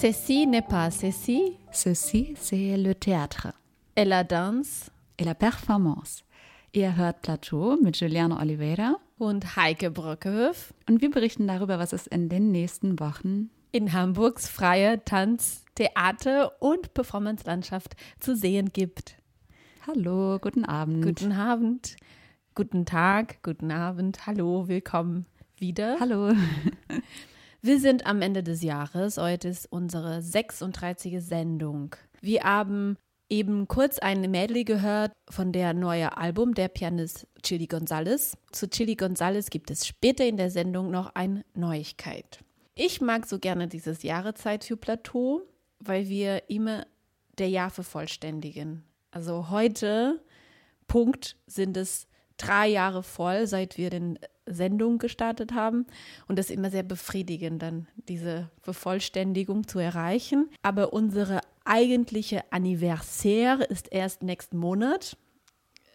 Ceci n'est pas ceci. Ceci, c'est le théâtre. Et la danse. Et la performance. Ihr hört Plateau mit Juliane Oliveira und Heike Brockhöf. Und wir berichten darüber, was es in den nächsten Wochen in Hamburgs freie Tanz-, Theater- und Performancelandschaft zu sehen gibt. Hallo, guten Abend. Guten Abend, guten Tag, guten Abend, hallo, willkommen wieder. Hallo. Wir sind am Ende des Jahres. Heute ist unsere 36. Sendung. Wir haben eben kurz ein Medley gehört von der neuen Album der Pianist Chili Gonzalez. Zu Chili Gonzalez gibt es später in der Sendung noch eine Neuigkeit. Ich mag so gerne dieses Jahreszeit für Plateau, weil wir immer der Jahr vervollständigen. Also heute, Punkt, sind es drei Jahre voll, seit wir den Sendung gestartet haben. Und das ist immer sehr befriedigend, dann diese Vervollständigung zu erreichen. Aber unsere eigentliche Anniversaire ist erst nächsten Monat,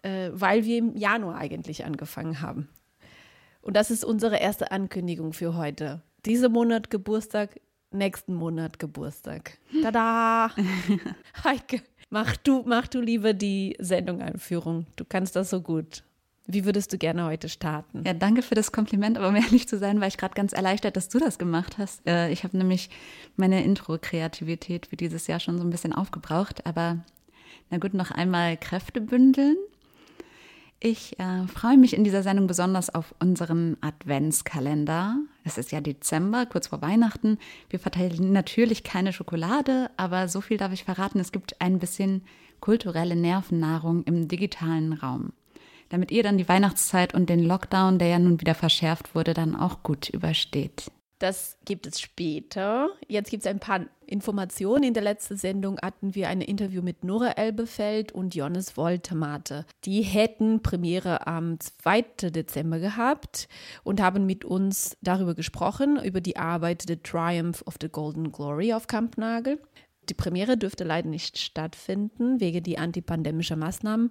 äh, weil wir im Januar eigentlich angefangen haben. Und das ist unsere erste Ankündigung für heute. Dieser Monat Geburtstag, nächsten Monat Geburtstag. Tada! Heike, mach du, mach du lieber die Sendung-Einführung. Du kannst das so gut. Wie würdest du gerne heute starten? Ja, danke für das Kompliment, aber um ehrlich zu sein, war ich gerade ganz erleichtert, dass du das gemacht hast. Äh, ich habe nämlich meine Intro-Kreativität für dieses Jahr schon so ein bisschen aufgebraucht, aber na gut, noch einmal Kräfte bündeln. Ich äh, freue mich in dieser Sendung besonders auf unseren Adventskalender. Es ist ja Dezember, kurz vor Weihnachten. Wir verteilen natürlich keine Schokolade, aber so viel darf ich verraten, es gibt ein bisschen kulturelle Nervennahrung im digitalen Raum damit ihr dann die Weihnachtszeit und den Lockdown, der ja nun wieder verschärft wurde, dann auch gut übersteht. Das gibt es später. Jetzt gibt es ein paar Informationen. In der letzten Sendung hatten wir ein Interview mit Nora Elbefeld und Jonas Woltemate. Die hätten Premiere am 2. Dezember gehabt und haben mit uns darüber gesprochen, über die Arbeit The Triumph of the Golden Glory auf Kampnagel. Die Premiere dürfte leider nicht stattfinden wegen die antipandemischen Maßnahmen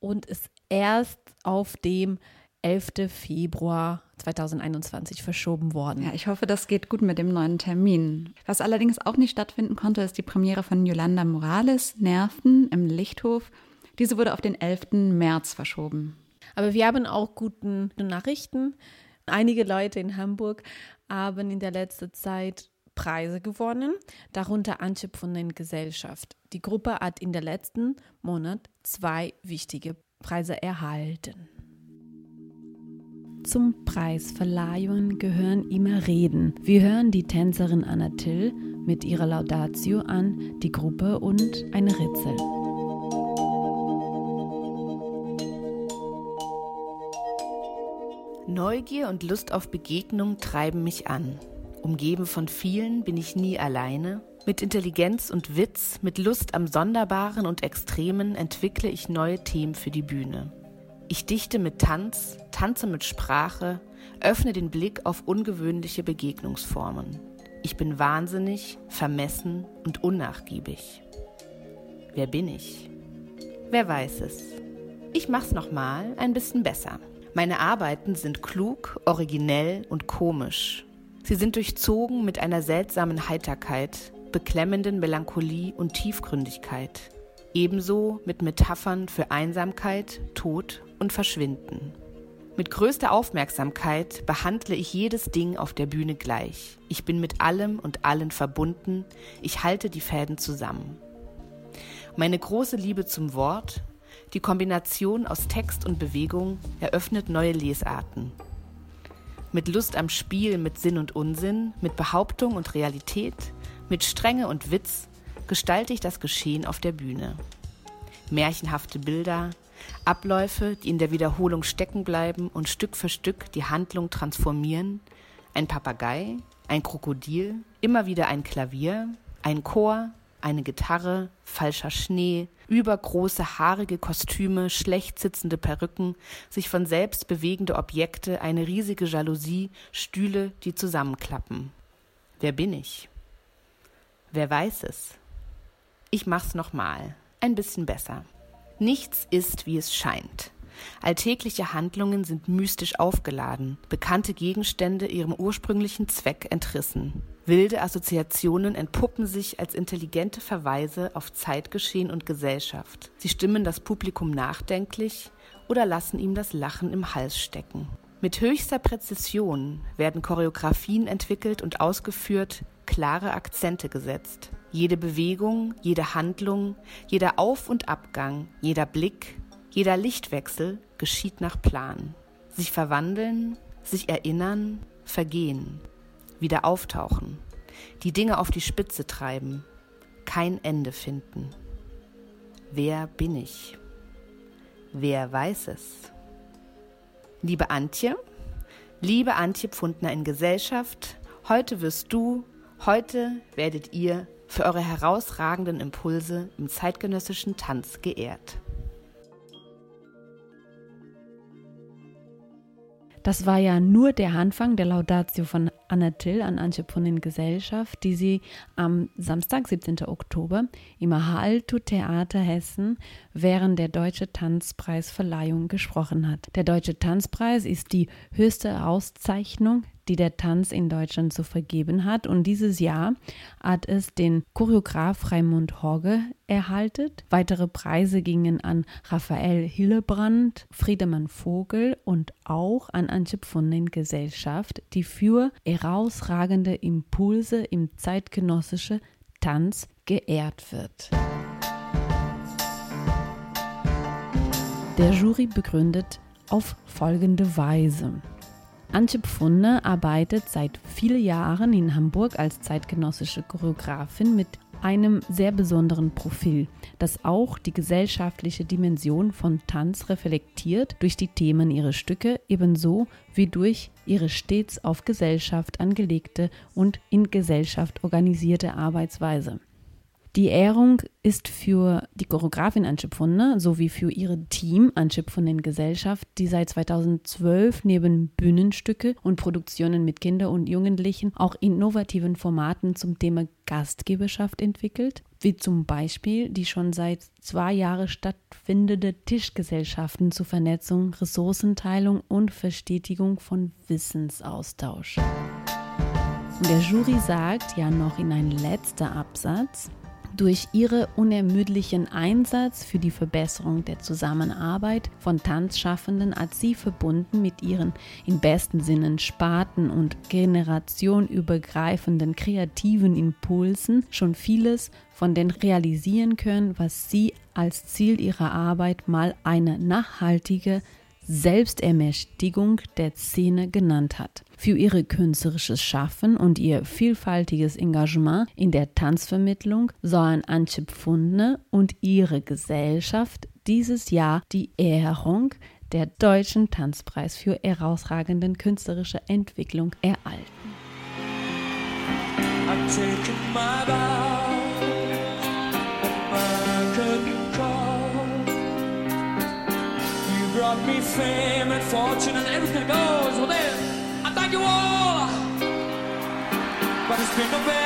und ist erst auf dem 11. Februar 2021 verschoben worden. Ja, ich hoffe, das geht gut mit dem neuen Termin. Was allerdings auch nicht stattfinden konnte, ist die Premiere von Yolanda Morales, Nerven im Lichthof. Diese wurde auf den 11. März verschoben. Aber wir haben auch gute Nachrichten. Einige Leute in Hamburg haben in der letzten Zeit Preise gewonnen, darunter Antje von der Gesellschaft. Die Gruppe hat in der letzten Monat zwei wichtige Preise erhalten. Zum Preisverleihung gehören immer Reden. Wir hören die Tänzerin Anna Till mit ihrer Laudatio an, die Gruppe und eine Ritzel. Neugier und Lust auf Begegnung treiben mich an. Umgeben von vielen bin ich nie alleine. Mit Intelligenz und Witz, mit Lust am Sonderbaren und Extremen entwickle ich neue Themen für die Bühne. Ich dichte mit Tanz, tanze mit Sprache, öffne den Blick auf ungewöhnliche Begegnungsformen. Ich bin wahnsinnig, vermessen und unnachgiebig. Wer bin ich? Wer weiß es? Ich mach's nochmal ein bisschen besser. Meine Arbeiten sind klug, originell und komisch. Sie sind durchzogen mit einer seltsamen Heiterkeit, beklemmenden Melancholie und Tiefgründigkeit. Ebenso mit Metaphern für Einsamkeit, Tod und Verschwinden. Mit größter Aufmerksamkeit behandle ich jedes Ding auf der Bühne gleich. Ich bin mit allem und allen verbunden, ich halte die Fäden zusammen. Meine große Liebe zum Wort, die Kombination aus Text und Bewegung eröffnet neue Lesarten mit Lust am Spiel mit Sinn und Unsinn, mit Behauptung und Realität, mit Strenge und Witz gestalte ich das Geschehen auf der Bühne. Märchenhafte Bilder, Abläufe, die in der Wiederholung stecken bleiben und Stück für Stück die Handlung transformieren, ein Papagei, ein Krokodil, immer wieder ein Klavier, ein Chor, eine Gitarre, falscher Schnee, übergroße haarige Kostüme, schlecht sitzende Perücken, sich von selbst bewegende Objekte, eine riesige Jalousie, Stühle, die zusammenklappen. Wer bin ich? Wer weiß es? Ich mach's nochmal, ein bisschen besser. Nichts ist, wie es scheint. Alltägliche Handlungen sind mystisch aufgeladen, bekannte Gegenstände ihrem ursprünglichen Zweck entrissen. Wilde Assoziationen entpuppen sich als intelligente Verweise auf Zeitgeschehen und Gesellschaft. Sie stimmen das Publikum nachdenklich oder lassen ihm das Lachen im Hals stecken. Mit höchster Präzision werden Choreografien entwickelt und ausgeführt, klare Akzente gesetzt. Jede Bewegung, jede Handlung, jeder Auf- und Abgang, jeder Blick, jeder Lichtwechsel geschieht nach Plan. Sich verwandeln, sich erinnern, vergehen, wieder auftauchen, die Dinge auf die Spitze treiben, kein Ende finden. Wer bin ich? Wer weiß es? Liebe Antje, liebe Antje Pfundner in Gesellschaft, heute wirst du, heute werdet ihr für eure herausragenden Impulse im zeitgenössischen Tanz geehrt. Das war ja nur der Anfang der Laudatio von Anna Till an Antje Gesellschaft, die sie am Samstag, 17. Oktober im Halto Theater Hessen während der Deutsche Tanzpreisverleihung gesprochen hat. Der Deutsche Tanzpreis ist die höchste Auszeichnung die der Tanz in Deutschland zu vergeben hat. Und dieses Jahr hat es den Choreograf Raimund Horge erhalten. Weitere Preise gingen an Raphael Hillebrand, Friedemann Vogel und auch an Antje Pfunden Gesellschaft, die für herausragende Impulse im zeitgenössischen Tanz geehrt wird. Der Jury begründet auf folgende Weise. Antje Pfunde arbeitet seit vielen Jahren in Hamburg als zeitgenössische Choreografin mit einem sehr besonderen Profil, das auch die gesellschaftliche Dimension von Tanz reflektiert durch die Themen ihrer Stücke, ebenso wie durch ihre stets auf Gesellschaft angelegte und in Gesellschaft organisierte Arbeitsweise. Die Ehrung ist für die Choreografin Antje Pfunde sowie für ihr Team Antje Gesellschaft, die seit 2012 neben Bühnenstücke und Produktionen mit Kindern und Jugendlichen auch innovativen Formaten zum Thema Gastgeberschaft entwickelt, wie zum Beispiel die schon seit zwei Jahren stattfindende Tischgesellschaften zur Vernetzung, Ressourcenteilung und Verstetigung von Wissensaustausch. Der Jury sagt ja noch in ein letzter Absatz, durch ihren unermüdlichen Einsatz für die Verbesserung der Zusammenarbeit von Tanzschaffenden hat sie verbunden mit ihren in besten Sinnen Sparten und generationübergreifenden kreativen Impulsen schon vieles von den realisieren können, was sie als Ziel ihrer Arbeit mal eine nachhaltige Selbstermächtigung der Szene genannt hat. Für ihre künstlerisches Schaffen und ihr vielfältiges Engagement in der Tanzvermittlung sollen Antje Pfundner und ihre Gesellschaft dieses Jahr die Ehrung der Deutschen Tanzpreis für herausragenden künstlerische Entwicklung erhalten. Fame and fortune and everything goes. Well then, I thank you all. But it's been a better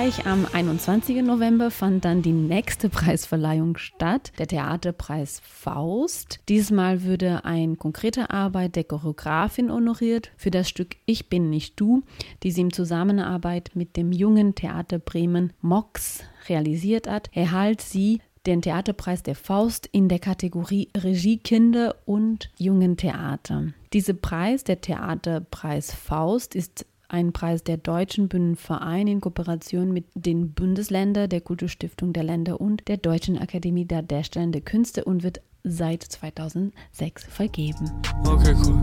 Gleich am 21. November fand dann die nächste Preisverleihung statt, der Theaterpreis Faust. Diesmal würde ein konkreter Arbeit der Choreografin honoriert für das Stück Ich bin nicht du, die sie in Zusammenarbeit mit dem jungen Theater Bremen MOX realisiert hat, erhalt sie den Theaterpreis der Faust in der Kategorie Regie Kinder und Jungen Theater. Dieser Preis, der Theaterpreis Faust, ist ein Preis der Deutschen Bühnenverein in Kooperation mit den Bundesländern, der Kulturstiftung der Länder und der Deutschen Akademie der Darstellenden Künste und wird seit 2006 vergeben. Okay, cool.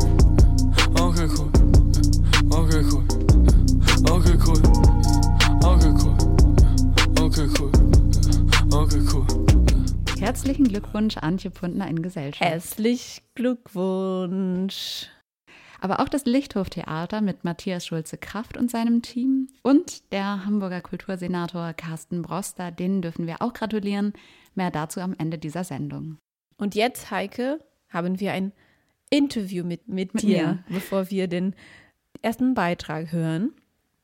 Okay, cool. Okay, cool. Okay, cool. Okay, cool. Okay, cool. Okay, cool. Herzlichen Glückwunsch, Antje Pfundner in Gesellschaft. Herzlich Glückwunsch. Aber auch das Lichthoftheater mit Matthias Schulze-Kraft und seinem Team und der Hamburger Kultursenator Carsten Broster, denen dürfen wir auch gratulieren. Mehr dazu am Ende dieser Sendung. Und jetzt, Heike, haben wir ein Interview mit, mit, mit dir, mir. bevor wir den ersten Beitrag hören,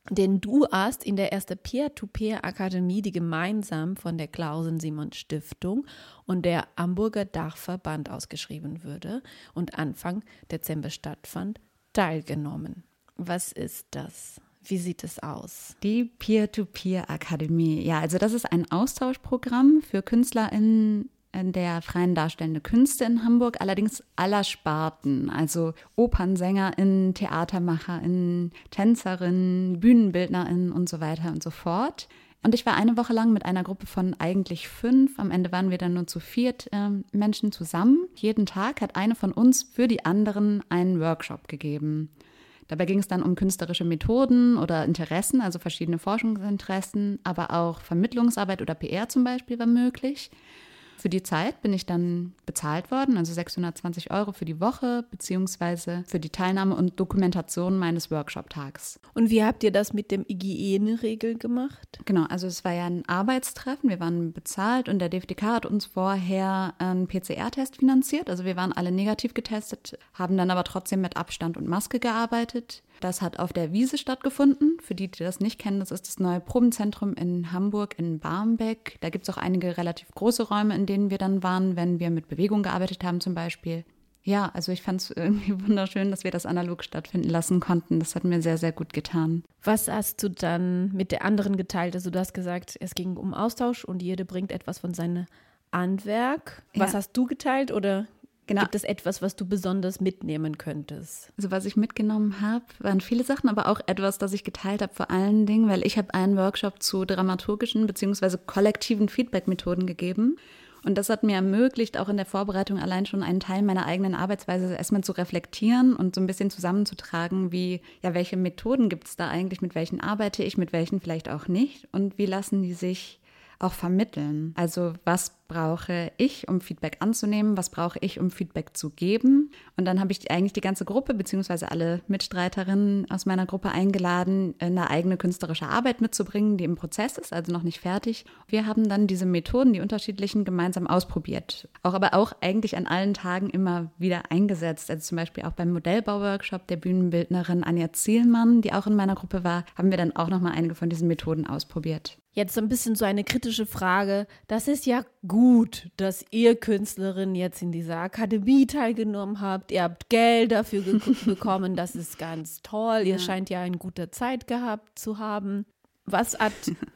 den du hast in der ersten Peer-to-Peer-Akademie, die gemeinsam von der Klausen-Simon-Stiftung und der Hamburger Dachverband ausgeschrieben würde und Anfang Dezember stattfand, teilgenommen. Was ist das? Wie sieht es aus? Die Peer-to-Peer-Akademie. Ja, also das ist ein Austauschprogramm für KünstlerInnen in der freien darstellende Künste in Hamburg, allerdings aller Sparten, also OpernsängerInnen, TheatermacherInnen, TänzerInnen, BühnenbildnerInnen und so weiter und so fort. Und ich war eine Woche lang mit einer Gruppe von eigentlich fünf. Am Ende waren wir dann nur zu viert äh, Menschen zusammen. Jeden Tag hat eine von uns für die anderen einen Workshop gegeben. Dabei ging es dann um künstlerische Methoden oder Interessen, also verschiedene Forschungsinteressen, aber auch Vermittlungsarbeit oder PR zum Beispiel war möglich. Für die Zeit bin ich dann bezahlt worden, also 620 Euro für die Woche, beziehungsweise für die Teilnahme und Dokumentation meines Workshop-Tags. Und wie habt ihr das mit dem Hygieneregel gemacht? Genau, also es war ja ein Arbeitstreffen, wir waren bezahlt und der DFDK hat uns vorher einen PCR-Test finanziert. Also wir waren alle negativ getestet, haben dann aber trotzdem mit Abstand und Maske gearbeitet. Das hat auf der Wiese stattgefunden. Für die, die das nicht kennen, das ist das neue Probenzentrum in Hamburg in Barmbek. Da gibt es auch einige relativ große Räume, in denen wir dann waren, wenn wir mit Bewegung gearbeitet haben zum Beispiel. Ja, also ich fand es irgendwie wunderschön, dass wir das analog stattfinden lassen konnten. Das hat mir sehr, sehr gut getan. Was hast du dann mit der anderen geteilt? Also du hast gesagt, es ging um Austausch und jede bringt etwas von seinem Handwerk. Was ja. hast du geteilt oder Genau. Gibt es etwas, was du besonders mitnehmen könntest? Also was ich mitgenommen habe, waren viele Sachen, aber auch etwas, das ich geteilt habe, vor allen Dingen, weil ich habe einen Workshop zu dramaturgischen bzw. kollektiven Feedback-Methoden gegeben. Und das hat mir ermöglicht, auch in der Vorbereitung allein schon einen Teil meiner eigenen Arbeitsweise erstmal zu reflektieren und so ein bisschen zusammenzutragen, wie, ja, welche Methoden gibt es da eigentlich, mit welchen arbeite ich, mit welchen vielleicht auch nicht und wie lassen die sich auch vermitteln. Also was brauche ich, um Feedback anzunehmen? Was brauche ich, um Feedback zu geben? Und dann habe ich eigentlich die ganze Gruppe beziehungsweise alle Mitstreiterinnen aus meiner Gruppe eingeladen, eine eigene künstlerische Arbeit mitzubringen, die im Prozess ist, also noch nicht fertig. Wir haben dann diese Methoden, die unterschiedlichen, gemeinsam ausprobiert. Auch aber auch eigentlich an allen Tagen immer wieder eingesetzt. Also zum Beispiel auch beim Modellbauworkshop der Bühnenbildnerin Anja Zielmann, die auch in meiner Gruppe war, haben wir dann auch nochmal einige von diesen Methoden ausprobiert. Jetzt so ein bisschen so eine kritische Frage. Das ist ja gut, dass ihr Künstlerin jetzt in dieser Akademie teilgenommen habt. Ihr habt Geld dafür bekommen. Das ist ganz toll. Ihr ja. scheint ja eine gute Zeit gehabt zu haben. Was, hat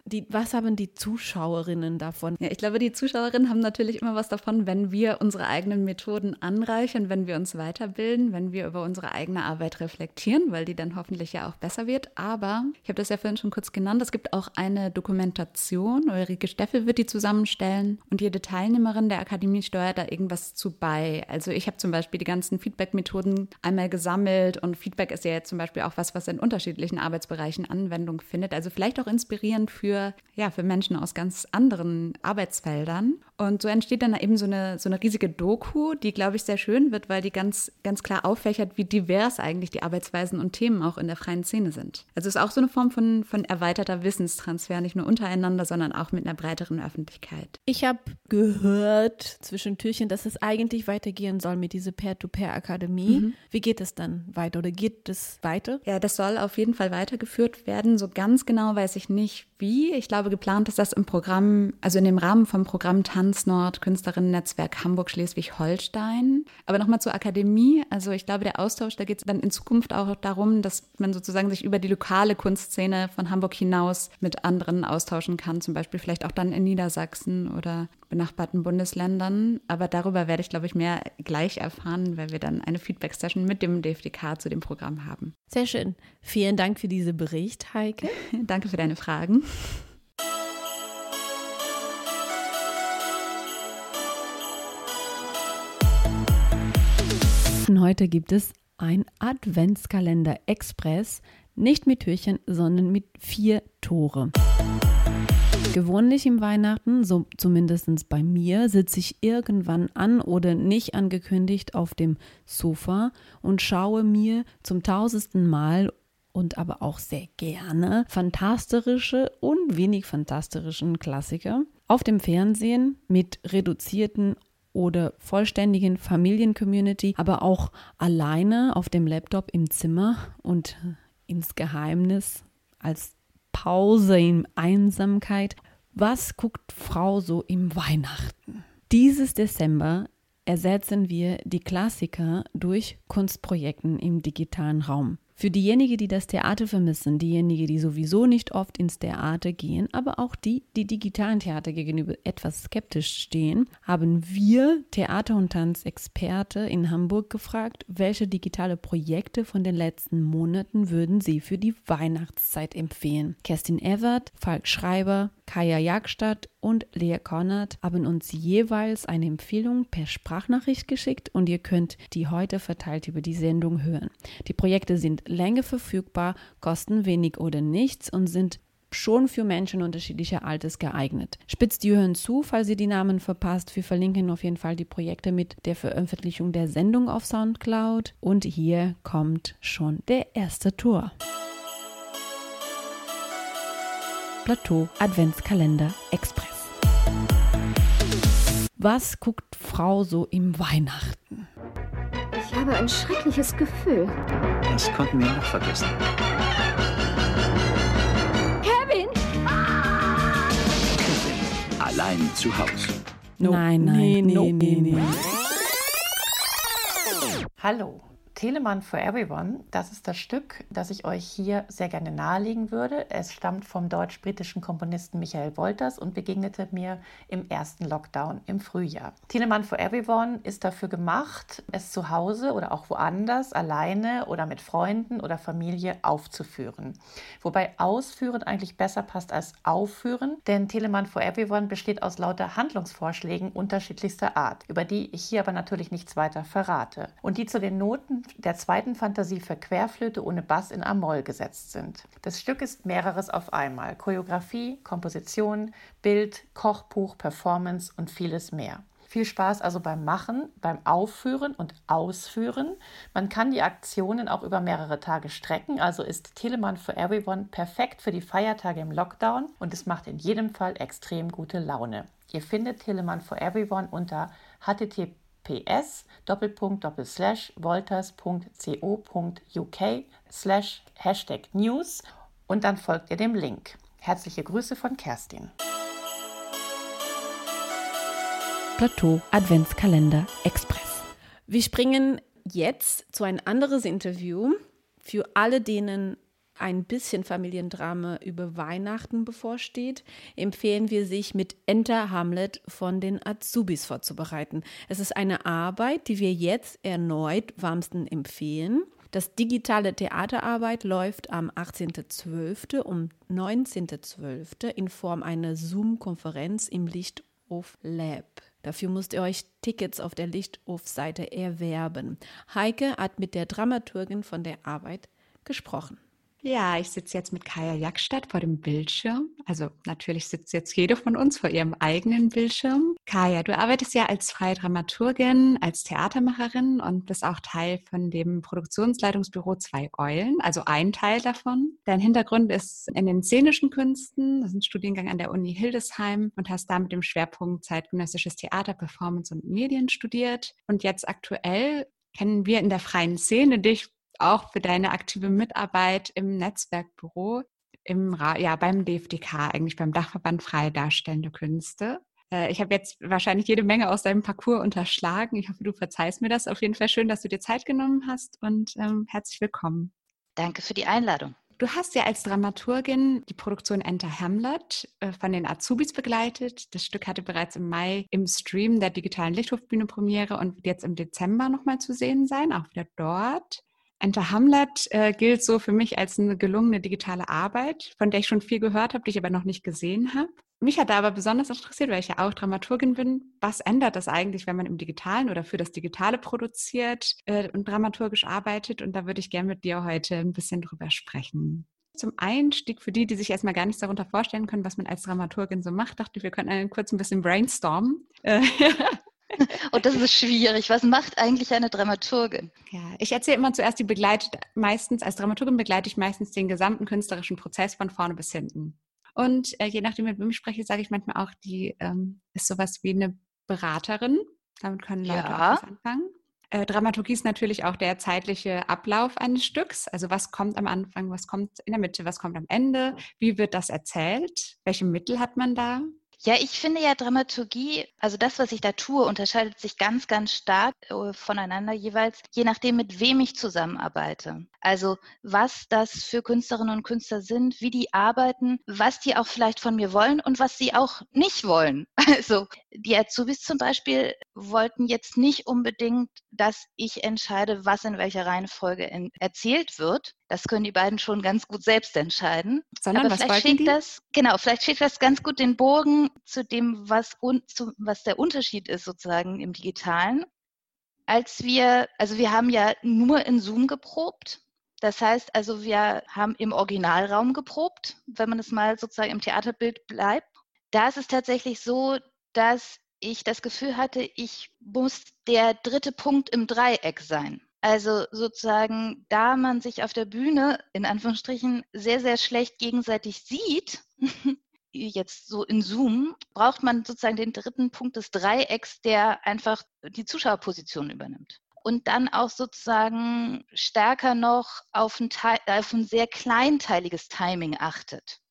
die, was haben die Zuschauerinnen davon? Ja, ich glaube, die Zuschauerinnen haben natürlich immer was davon, wenn wir unsere eigenen Methoden anreichern, wenn wir uns weiterbilden, wenn wir über unsere eigene Arbeit reflektieren, weil die dann hoffentlich ja auch besser wird. Aber ich habe das ja vorhin schon kurz genannt, es gibt auch eine Dokumentation, Ulrike Steffel wird die zusammenstellen und jede Teilnehmerin der Akademie steuert da irgendwas zu bei. Also ich habe zum Beispiel die ganzen Feedback-Methoden einmal gesammelt und Feedback ist ja jetzt zum Beispiel auch was, was in unterschiedlichen Arbeitsbereichen Anwendung findet. Also vielleicht vielleicht auch inspirierend für, ja, für Menschen aus ganz anderen Arbeitsfeldern. Und so entsteht dann eben so eine, so eine riesige Doku, die, glaube ich, sehr schön wird, weil die ganz, ganz klar auffächert, wie divers eigentlich die Arbeitsweisen und Themen auch in der freien Szene sind. Also es ist auch so eine Form von, von erweiterter Wissenstransfer, nicht nur untereinander, sondern auch mit einer breiteren Öffentlichkeit. Ich habe gehört zwischen Türchen, dass es eigentlich weitergehen soll mit dieser Peer-to-Peer-Akademie. Mhm. Wie geht es dann weiter oder geht es weiter? Ja, das soll auf jeden Fall weitergeführt werden. So ganz genau weiß ich nicht, wie. Ich glaube, geplant ist das im Programm, also in dem Rahmen vom Programm Tanz Nord Künstlerinnen-Netzwerk Hamburg-Schleswig-Holstein. Aber nochmal zur Akademie. Also ich glaube, der Austausch, da geht es dann in Zukunft auch darum, dass man sozusagen sich über die lokale Kunstszene von Hamburg hinaus mit anderen austauschen kann. Zum Beispiel vielleicht auch dann in Niedersachsen oder benachbarten Bundesländern. Aber darüber werde ich, glaube ich, mehr gleich erfahren, weil wir dann eine Feedback-Session mit dem DFDK zu dem Programm haben. Sehr schön. Vielen Dank für diesen Bericht, Heike. Danke für deine Fragen. Heute gibt es ein Adventskalender Express, nicht mit Türchen, sondern mit vier Tore. Gewöhnlich im Weihnachten, so zumindest bei mir, sitze ich irgendwann an oder nicht angekündigt auf dem Sofa und schaue mir zum tausendsten Mal und aber auch sehr gerne fantastische und wenig fantastischen Klassiker auf dem Fernsehen mit reduzierten oder vollständigen Familiencommunity, aber auch alleine auf dem Laptop im Zimmer und ins Geheimnis, als Pause in Einsamkeit. Was guckt Frau so im Weihnachten? Dieses Dezember ersetzen wir die Klassiker durch Kunstprojekten im digitalen Raum. Für diejenigen, die das Theater vermissen, diejenigen, die sowieso nicht oft ins Theater gehen, aber auch die, die digitalen Theater gegenüber etwas skeptisch stehen, haben wir Theater- und Tanzexperte in Hamburg gefragt, welche digitale Projekte von den letzten Monaten würden sie für die Weihnachtszeit empfehlen. Kerstin Evert, Falk Schreiber, Kaya Jagstadt und Lea Konrad haben uns jeweils eine Empfehlung per Sprachnachricht geschickt und ihr könnt die heute verteilt über die Sendung hören. Die Projekte sind länger verfügbar, kosten wenig oder nichts und sind schon für Menschen unterschiedlicher Alters geeignet. Spitzt die Ohren zu, falls ihr die Namen verpasst. Wir verlinken auf jeden Fall die Projekte mit der Veröffentlichung der Sendung auf Soundcloud. Und hier kommt schon der erste Tour. Plateau Adventskalender Express. Was guckt Frau so im Weihnachten? Ich habe ein schreckliches Gefühl. Das konnten wir auch vergessen. Kevin! Kevin, allein zu Hause. No. Nein, nein, nee, nee, no, nee, nee. Hallo, Telemann for Everyone, das ist das Stück, das ich euch hier sehr gerne nahelegen würde. Es stammt vom deutsch-britischen Komponisten Michael Wolters und begegnete mir im ersten Lockdown im Frühjahr. Telemann for Everyone ist dafür gemacht, es zu Hause oder auch woanders, alleine oder mit Freunden oder Familie aufzuführen. Wobei ausführen eigentlich besser passt als aufführen, denn Telemann for Everyone besteht aus lauter Handlungsvorschlägen unterschiedlichster Art, über die ich hier aber natürlich nichts weiter verrate. Und die zu den Noten der zweiten Fantasie für Querflöte ohne Bass in Amoll gesetzt sind. Das Stück ist mehreres auf einmal. Choreografie, Komposition, Bild, Kochbuch, Performance und vieles mehr. Viel Spaß also beim Machen, beim Aufführen und Ausführen. Man kann die Aktionen auch über mehrere Tage strecken, also ist Telemann for Everyone perfekt für die Feiertage im Lockdown und es macht in jedem Fall extrem gute Laune. Ihr findet Telemann for Everyone unter http ps doppelpunkt doppelslash wolters.co.uk slash hashtag news und dann folgt ihr dem Link. Herzliche Grüße von Kerstin. Plateau Adventskalender Express. Wir springen jetzt zu ein anderes Interview für alle, denen ein bisschen Familiendrama über Weihnachten bevorsteht, empfehlen wir sich mit Enter Hamlet von den Azubis vorzubereiten. Es ist eine Arbeit, die wir jetzt erneut warmsten empfehlen. Das digitale Theaterarbeit läuft am 18.12. um 19.12. in Form einer Zoom-Konferenz im Lichthof Lab. Dafür müsst ihr euch Tickets auf der Lichthof-Seite erwerben. Heike hat mit der Dramaturgin von der Arbeit gesprochen. Ja, ich sitze jetzt mit Kaya Jackstadt vor dem Bildschirm. Also natürlich sitzt jetzt jede von uns vor ihrem eigenen Bildschirm. Kaya, du arbeitest ja als freie Dramaturgin, als Theatermacherin und bist auch Teil von dem Produktionsleitungsbüro Zwei Eulen, also ein Teil davon. Dein Hintergrund ist in den szenischen Künsten, das ist ein Studiengang an der Uni Hildesheim und hast da mit dem Schwerpunkt zeitgenössisches Theater, Performance und Medien studiert. Und jetzt aktuell kennen wir in der freien Szene dich auch für deine aktive Mitarbeit im Netzwerkbüro im, ja, beim DFDK, eigentlich beim Dachverband Freie Darstellende Künste. Äh, ich habe jetzt wahrscheinlich jede Menge aus deinem Parcours unterschlagen. Ich hoffe, du verzeihst mir das. Auf jeden Fall schön, dass du dir Zeit genommen hast und ähm, herzlich willkommen. Danke für die Einladung. Du hast ja als Dramaturgin die Produktion Enter Hamlet äh, von den Azubis begleitet. Das Stück hatte bereits im Mai im Stream der digitalen Lichthofbühne Premiere und wird jetzt im Dezember nochmal zu sehen sein, auch wieder dort. Enter Hamlet äh, gilt so für mich als eine gelungene digitale Arbeit, von der ich schon viel gehört habe, die ich aber noch nicht gesehen habe. Mich hat da aber besonders interessiert, weil ich ja auch Dramaturgin bin. Was ändert das eigentlich, wenn man im Digitalen oder für das Digitale produziert äh, und dramaturgisch arbeitet? Und da würde ich gerne mit dir heute ein bisschen drüber sprechen. Zum Einstieg für die, die sich erstmal gar nichts darunter vorstellen können, was man als Dramaturgin so macht, dachte ich, wir können kurz ein bisschen brainstormen. Äh, Und das ist schwierig. Was macht eigentlich eine Dramaturgin? Ja, ich erzähle immer zuerst, die begleitet meistens, als Dramaturgin begleite ich meistens den gesamten künstlerischen Prozess von vorne bis hinten. Und äh, je nachdem, mit wem ich spreche, sage ich manchmal auch, die ähm, ist sowas wie eine Beraterin. Damit können Leute ja. auch was anfangen. Äh, Dramaturgie ist natürlich auch der zeitliche Ablauf eines Stücks. Also was kommt am Anfang, was kommt in der Mitte, was kommt am Ende, wie wird das erzählt, welche Mittel hat man da? Ja, ich finde ja Dramaturgie, also das, was ich da tue, unterscheidet sich ganz, ganz stark äh, voneinander jeweils, je nachdem, mit wem ich zusammenarbeite. Also was das für Künstlerinnen und Künstler sind, wie die arbeiten, was die auch vielleicht von mir wollen und was sie auch nicht wollen. Also die Azubis zum Beispiel wollten jetzt nicht unbedingt, dass ich entscheide, was in welcher Reihenfolge erzählt wird, das können die beiden schon ganz gut selbst entscheiden. Sondern Aber was vielleicht schlägt die? das, genau, vielleicht schlägt das ganz gut den Bogen zu dem, was, un, zu, was der Unterschied ist sozusagen im Digitalen. Als wir, also wir haben ja nur in Zoom geprobt. Das heißt also, wir haben im Originalraum geprobt, wenn man es mal sozusagen im Theaterbild bleibt. Da ist es tatsächlich so, dass ich das Gefühl hatte, ich muss der dritte Punkt im Dreieck sein. Also sozusagen, da man sich auf der Bühne in Anführungsstrichen sehr, sehr schlecht gegenseitig sieht, jetzt so in Zoom, braucht man sozusagen den dritten Punkt des Dreiecks, der einfach die Zuschauerposition übernimmt. Und dann auch sozusagen stärker noch auf ein, auf ein sehr kleinteiliges Timing achtet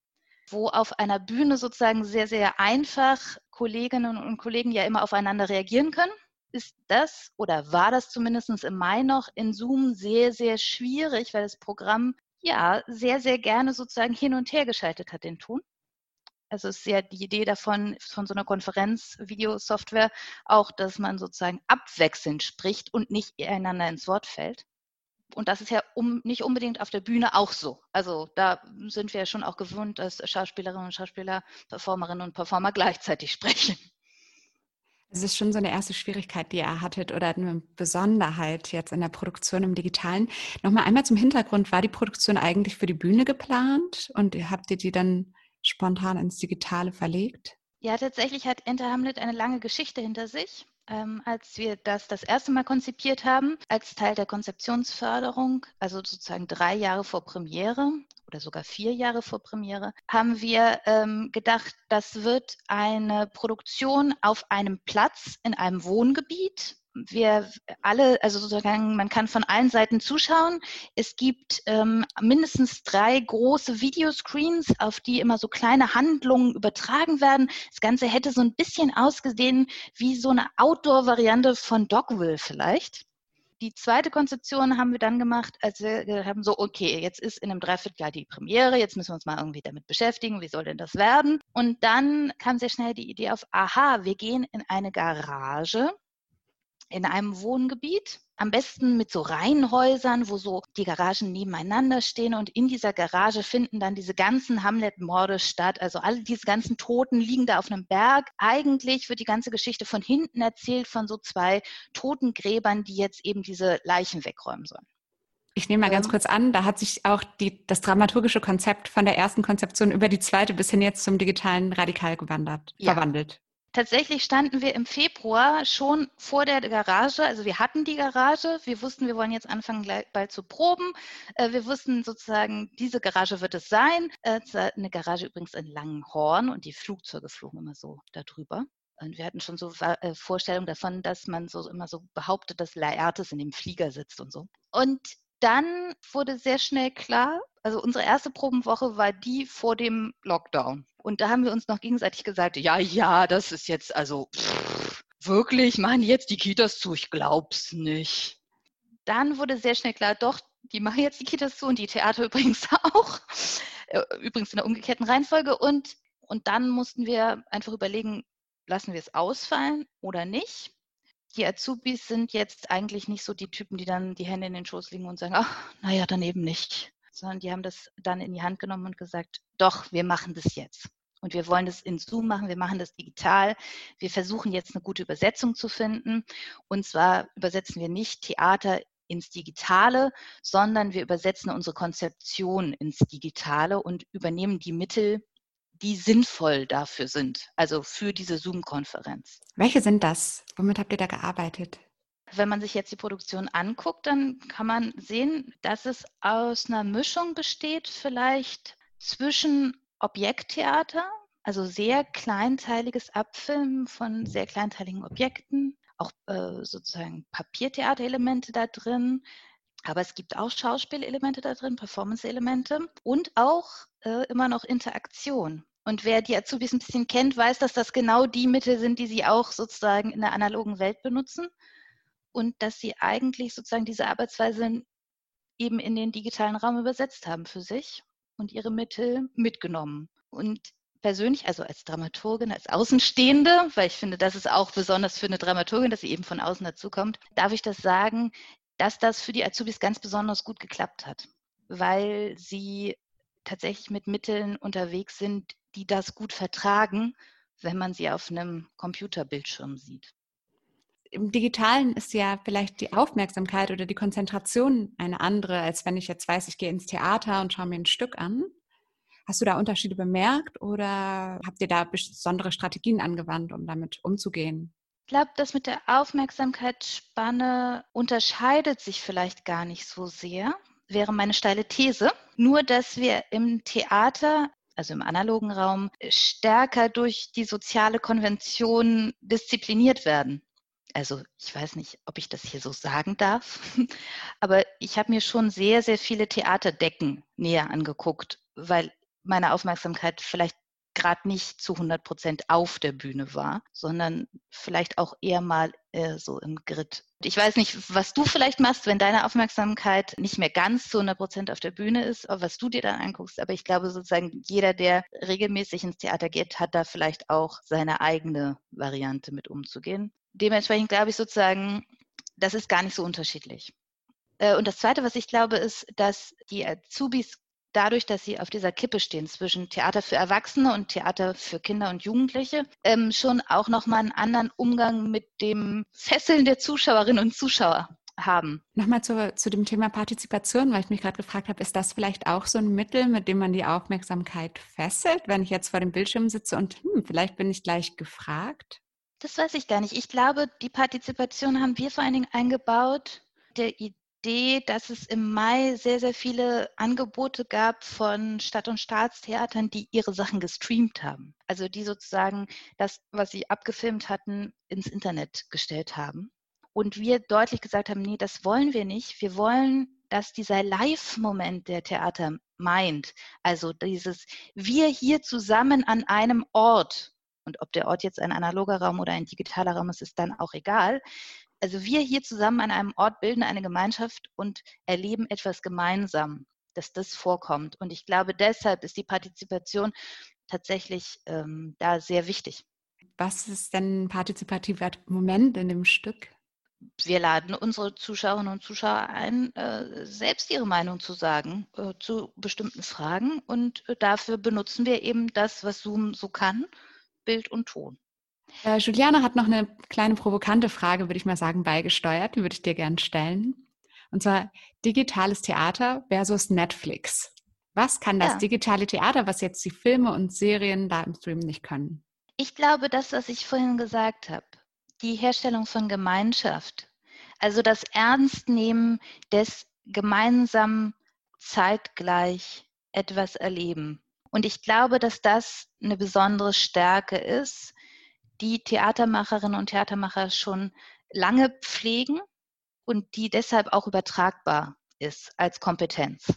wo auf einer Bühne sozusagen sehr, sehr einfach Kolleginnen und Kollegen ja immer aufeinander reagieren können ist das oder war das zumindest im Mai noch in Zoom sehr, sehr schwierig, weil das Programm ja sehr, sehr gerne sozusagen hin und her geschaltet hat, den Ton. Also ist ja die Idee davon, von so einer Konferenz-Videosoftware auch, dass man sozusagen abwechselnd spricht und nicht einander ins Wort fällt. Und das ist ja um, nicht unbedingt auf der Bühne auch so. Also da sind wir ja schon auch gewohnt, dass Schauspielerinnen und Schauspieler, Performerinnen und Performer gleichzeitig sprechen. Es ist schon so eine erste Schwierigkeit, die ihr hattet oder eine Besonderheit jetzt in der Produktion im Digitalen. Nochmal einmal zum Hintergrund, war die Produktion eigentlich für die Bühne geplant und habt ihr die dann spontan ins Digitale verlegt? Ja, tatsächlich hat Enter Hamlet eine lange Geschichte hinter sich. Ähm, als wir das das erste Mal konzipiert haben, als Teil der Konzeptionsförderung, also sozusagen drei Jahre vor Premiere, oder sogar vier Jahre vor Premiere, haben wir ähm, gedacht, das wird eine Produktion auf einem Platz in einem Wohngebiet. Wir alle, also sozusagen, man kann von allen Seiten zuschauen. Es gibt ähm, mindestens drei große Videoscreens, auf die immer so kleine Handlungen übertragen werden. Das Ganze hätte so ein bisschen ausgesehen wie so eine Outdoor-Variante von Dogville vielleicht. Die zweite Konzeption haben wir dann gemacht, als wir haben so, okay, jetzt ist in einem Dreivierteljahr die Premiere, jetzt müssen wir uns mal irgendwie damit beschäftigen, wie soll denn das werden? Und dann kam sehr schnell die Idee auf, aha, wir gehen in eine Garage in einem Wohngebiet, am besten mit so Reihenhäusern, wo so die Garagen nebeneinander stehen und in dieser Garage finden dann diese ganzen Hamlet-Morde statt. Also alle diese ganzen Toten liegen da auf einem Berg. Eigentlich wird die ganze Geschichte von hinten erzählt von so zwei Totengräbern, die jetzt eben diese Leichen wegräumen sollen. Ich nehme mal ganz kurz an, da hat sich auch die, das dramaturgische Konzept von der ersten Konzeption über die zweite bis hin jetzt zum digitalen radikal gewandert, ja. verwandelt. Tatsächlich standen wir im Februar schon vor der Garage. Also wir hatten die Garage. Wir wussten, wir wollen jetzt anfangen, bald zu proben. Äh, wir wussten sozusagen, diese Garage wird es sein. Äh, eine Garage übrigens in Langenhorn und die Flugzeuge flogen immer so darüber. Und wir hatten schon so äh, Vorstellungen davon, dass man so immer so behauptet, dass Laertes in dem Flieger sitzt und so. Und dann wurde sehr schnell klar, also unsere erste Probenwoche war die vor dem Lockdown. Und da haben wir uns noch gegenseitig gesagt, ja, ja, das ist jetzt also pff, wirklich, machen die jetzt die Kitas zu? Ich glaub's nicht. Dann wurde sehr schnell klar, doch, die machen jetzt die Kitas zu und die Theater übrigens auch. Äh, übrigens in der umgekehrten Reihenfolge. Und, und dann mussten wir einfach überlegen, lassen wir es ausfallen oder nicht. Die Azubis sind jetzt eigentlich nicht so die Typen, die dann die Hände in den Schoß legen und sagen, ach, naja, dann eben nicht. Sondern die haben das dann in die Hand genommen und gesagt, doch, wir machen das jetzt. Und wir wollen das in Zoom machen, wir machen das digital. Wir versuchen jetzt eine gute Übersetzung zu finden. Und zwar übersetzen wir nicht Theater ins Digitale, sondern wir übersetzen unsere Konzeption ins Digitale und übernehmen die Mittel, die sinnvoll dafür sind, also für diese Zoom-Konferenz. Welche sind das? Womit habt ihr da gearbeitet? Wenn man sich jetzt die Produktion anguckt, dann kann man sehen, dass es aus einer Mischung besteht, vielleicht zwischen Objekttheater, also sehr kleinteiliges Abfilmen von sehr kleinteiligen Objekten, auch äh, sozusagen Papiertheaterelemente da drin. Aber es gibt auch Schauspielelemente da drin, Performance-Elemente und auch äh, immer noch Interaktion. Und wer die Azubis ein bisschen kennt, weiß, dass das genau die Mittel sind, die sie auch sozusagen in der analogen Welt benutzen. Und dass sie eigentlich sozusagen diese Arbeitsweise eben in den digitalen Raum übersetzt haben für sich und ihre Mittel mitgenommen. Und persönlich, also als Dramaturgin, als Außenstehende, weil ich finde, das ist auch besonders für eine Dramaturgin, dass sie eben von außen dazukommt, darf ich das sagen, dass das für die Azubis ganz besonders gut geklappt hat, weil sie tatsächlich mit Mitteln unterwegs sind, die das gut vertragen, wenn man sie auf einem Computerbildschirm sieht. Im Digitalen ist ja vielleicht die Aufmerksamkeit oder die Konzentration eine andere, als wenn ich jetzt weiß, ich gehe ins Theater und schaue mir ein Stück an. Hast du da Unterschiede bemerkt oder habt ihr da besondere Strategien angewandt, um damit umzugehen? Ich glaube, das mit der Aufmerksamkeitsspanne unterscheidet sich vielleicht gar nicht so sehr, wäre meine steile These. Nur, dass wir im Theater, also im analogen Raum, stärker durch die soziale Konvention diszipliniert werden. Also ich weiß nicht, ob ich das hier so sagen darf, aber ich habe mir schon sehr, sehr viele Theaterdecken näher angeguckt, weil meine Aufmerksamkeit vielleicht gerade nicht zu 100 Prozent auf der Bühne war, sondern vielleicht auch eher mal äh, so im Grid. Ich weiß nicht, was du vielleicht machst, wenn deine Aufmerksamkeit nicht mehr ganz zu 100 Prozent auf der Bühne ist, was du dir dann anguckst. Aber ich glaube sozusagen, jeder, der regelmäßig ins Theater geht, hat da vielleicht auch seine eigene Variante mit umzugehen. Dementsprechend glaube ich sozusagen, das ist gar nicht so unterschiedlich. Äh, und das Zweite, was ich glaube, ist, dass die Azubis dadurch, dass sie auf dieser Kippe stehen zwischen Theater für Erwachsene und Theater für Kinder und Jugendliche, ähm, schon auch nochmal einen anderen Umgang mit dem Fesseln der Zuschauerinnen und Zuschauer haben. Nochmal zu, zu dem Thema Partizipation, weil ich mich gerade gefragt habe, ist das vielleicht auch so ein Mittel, mit dem man die Aufmerksamkeit fesselt, wenn ich jetzt vor dem Bildschirm sitze und hm, vielleicht bin ich gleich gefragt? Das weiß ich gar nicht. Ich glaube, die Partizipation haben wir vor allen Dingen eingebaut der Idee, Idee, dass es im Mai sehr, sehr viele Angebote gab von Stadt- und Staatstheatern, die ihre Sachen gestreamt haben. Also die sozusagen das, was sie abgefilmt hatten, ins Internet gestellt haben. Und wir deutlich gesagt haben, nee, das wollen wir nicht. Wir wollen, dass dieser Live-Moment der Theater meint, also dieses wir hier zusammen an einem Ort, und ob der Ort jetzt ein analoger Raum oder ein digitaler Raum ist, ist dann auch egal, also wir hier zusammen an einem Ort bilden eine Gemeinschaft und erleben etwas gemeinsam, dass das vorkommt. Und ich glaube, deshalb ist die Partizipation tatsächlich ähm, da sehr wichtig. Was ist denn ein partizipativer Moment in dem Stück? Wir laden unsere Zuschauerinnen und Zuschauer ein, äh, selbst ihre Meinung zu sagen äh, zu bestimmten Fragen. Und äh, dafür benutzen wir eben das, was Zoom so kann, Bild und Ton. Äh, Juliane hat noch eine kleine provokante Frage, würde ich mal sagen, beigesteuert. Die würde ich dir gerne stellen. Und zwar digitales Theater versus Netflix. Was kann das ja. digitale Theater, was jetzt die Filme und Serien da im Stream nicht können? Ich glaube, das, was ich vorhin gesagt habe, die Herstellung von Gemeinschaft, also das Ernstnehmen des gemeinsamen zeitgleich etwas erleben. Und ich glaube, dass das eine besondere Stärke ist, die Theatermacherinnen und Theatermacher schon lange pflegen und die deshalb auch übertragbar ist als Kompetenz.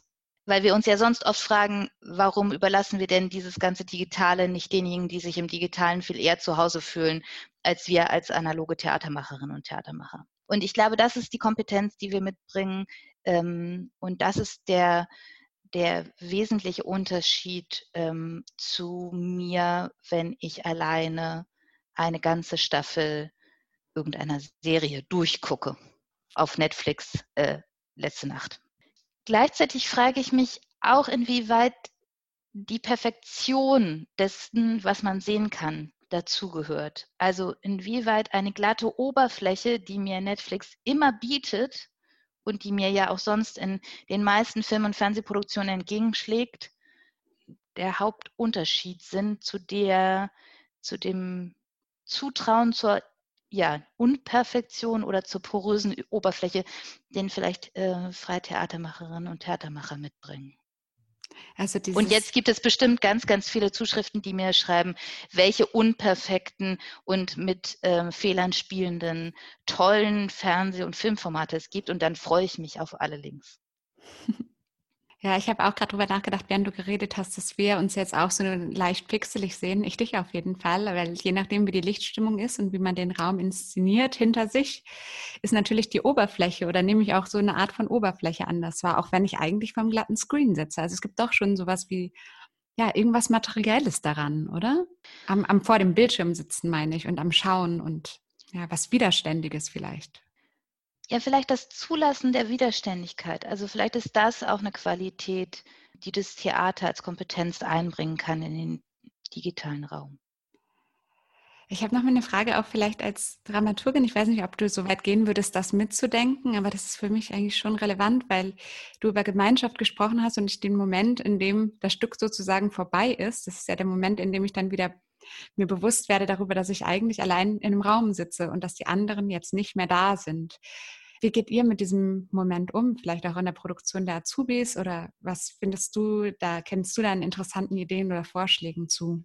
Weil wir uns ja sonst oft fragen, warum überlassen wir denn dieses ganze Digitale nicht denjenigen, die sich im Digitalen viel eher zu Hause fühlen, als wir als analoge Theatermacherinnen und Theatermacher. Und ich glaube, das ist die Kompetenz, die wir mitbringen. Ähm, und das ist der, der wesentliche Unterschied ähm, zu mir, wenn ich alleine eine ganze Staffel irgendeiner Serie durchgucke auf Netflix äh, letzte Nacht. Gleichzeitig frage ich mich auch, inwieweit die Perfektion dessen, was man sehen kann, dazugehört. Also inwieweit eine glatte Oberfläche, die mir Netflix immer bietet und die mir ja auch sonst in den meisten Film- und Fernsehproduktionen entgegenschlägt, der Hauptunterschied sind zu der, zu dem Zutrauen zur ja, Unperfektion oder zur porösen Oberfläche, den vielleicht äh, freie Theatermacherinnen und Theatermacher mitbringen. Also und jetzt gibt es bestimmt ganz, ganz viele Zuschriften, die mir schreiben, welche unperfekten und mit ähm, Fehlern spielenden tollen Fernseh- und Filmformate es gibt. Und dann freue ich mich auf alle Links. Ja, ich habe auch gerade drüber nachgedacht, während du geredet hast, dass wir uns jetzt auch so leicht pixelig sehen. Ich dich auf jeden Fall, weil je nachdem, wie die Lichtstimmung ist und wie man den Raum inszeniert hinter sich, ist natürlich die Oberfläche oder nehme ich auch so eine Art von Oberfläche anders wahr, auch wenn ich eigentlich vom glatten Screen sitze. Also es gibt doch schon sowas wie, ja, irgendwas Materielles daran, oder? Am, am vor dem Bildschirm sitzen, meine ich, und am Schauen und ja, was Widerständiges vielleicht ja, vielleicht das Zulassen der Widerständigkeit. Also vielleicht ist das auch eine Qualität, die das Theater als Kompetenz einbringen kann in den digitalen Raum. Ich habe noch mal eine Frage auch vielleicht als Dramaturgin. Ich weiß nicht, ob du so weit gehen würdest, das mitzudenken, aber das ist für mich eigentlich schon relevant, weil du über Gemeinschaft gesprochen hast und ich den Moment, in dem das Stück sozusagen vorbei ist, das ist ja der Moment, in dem ich dann wieder mir bewusst werde darüber, dass ich eigentlich allein in einem Raum sitze und dass die anderen jetzt nicht mehr da sind. Wie geht ihr mit diesem Moment um? Vielleicht auch in der Produktion der Azubis oder was findest du, da kennst du da an interessanten Ideen oder Vorschlägen zu?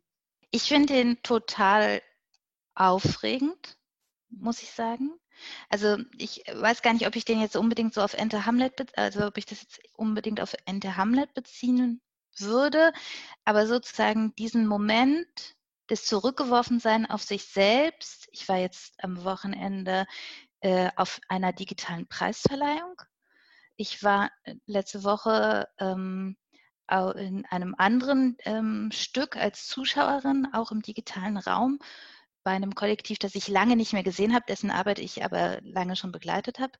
Ich finde den total aufregend, muss ich sagen. Also ich weiß gar nicht, ob ich den jetzt unbedingt so auf Enter Hamlet, also ob ich das jetzt unbedingt auf Enter Hamlet beziehen würde, aber sozusagen diesen Moment des Zurückgeworfensein auf sich selbst. Ich war jetzt am Wochenende äh, auf einer digitalen Preisverleihung. Ich war äh, letzte Woche ähm, in einem anderen ähm, Stück als Zuschauerin, auch im digitalen Raum, bei einem Kollektiv, das ich lange nicht mehr gesehen habe, dessen Arbeit ich aber lange schon begleitet habe.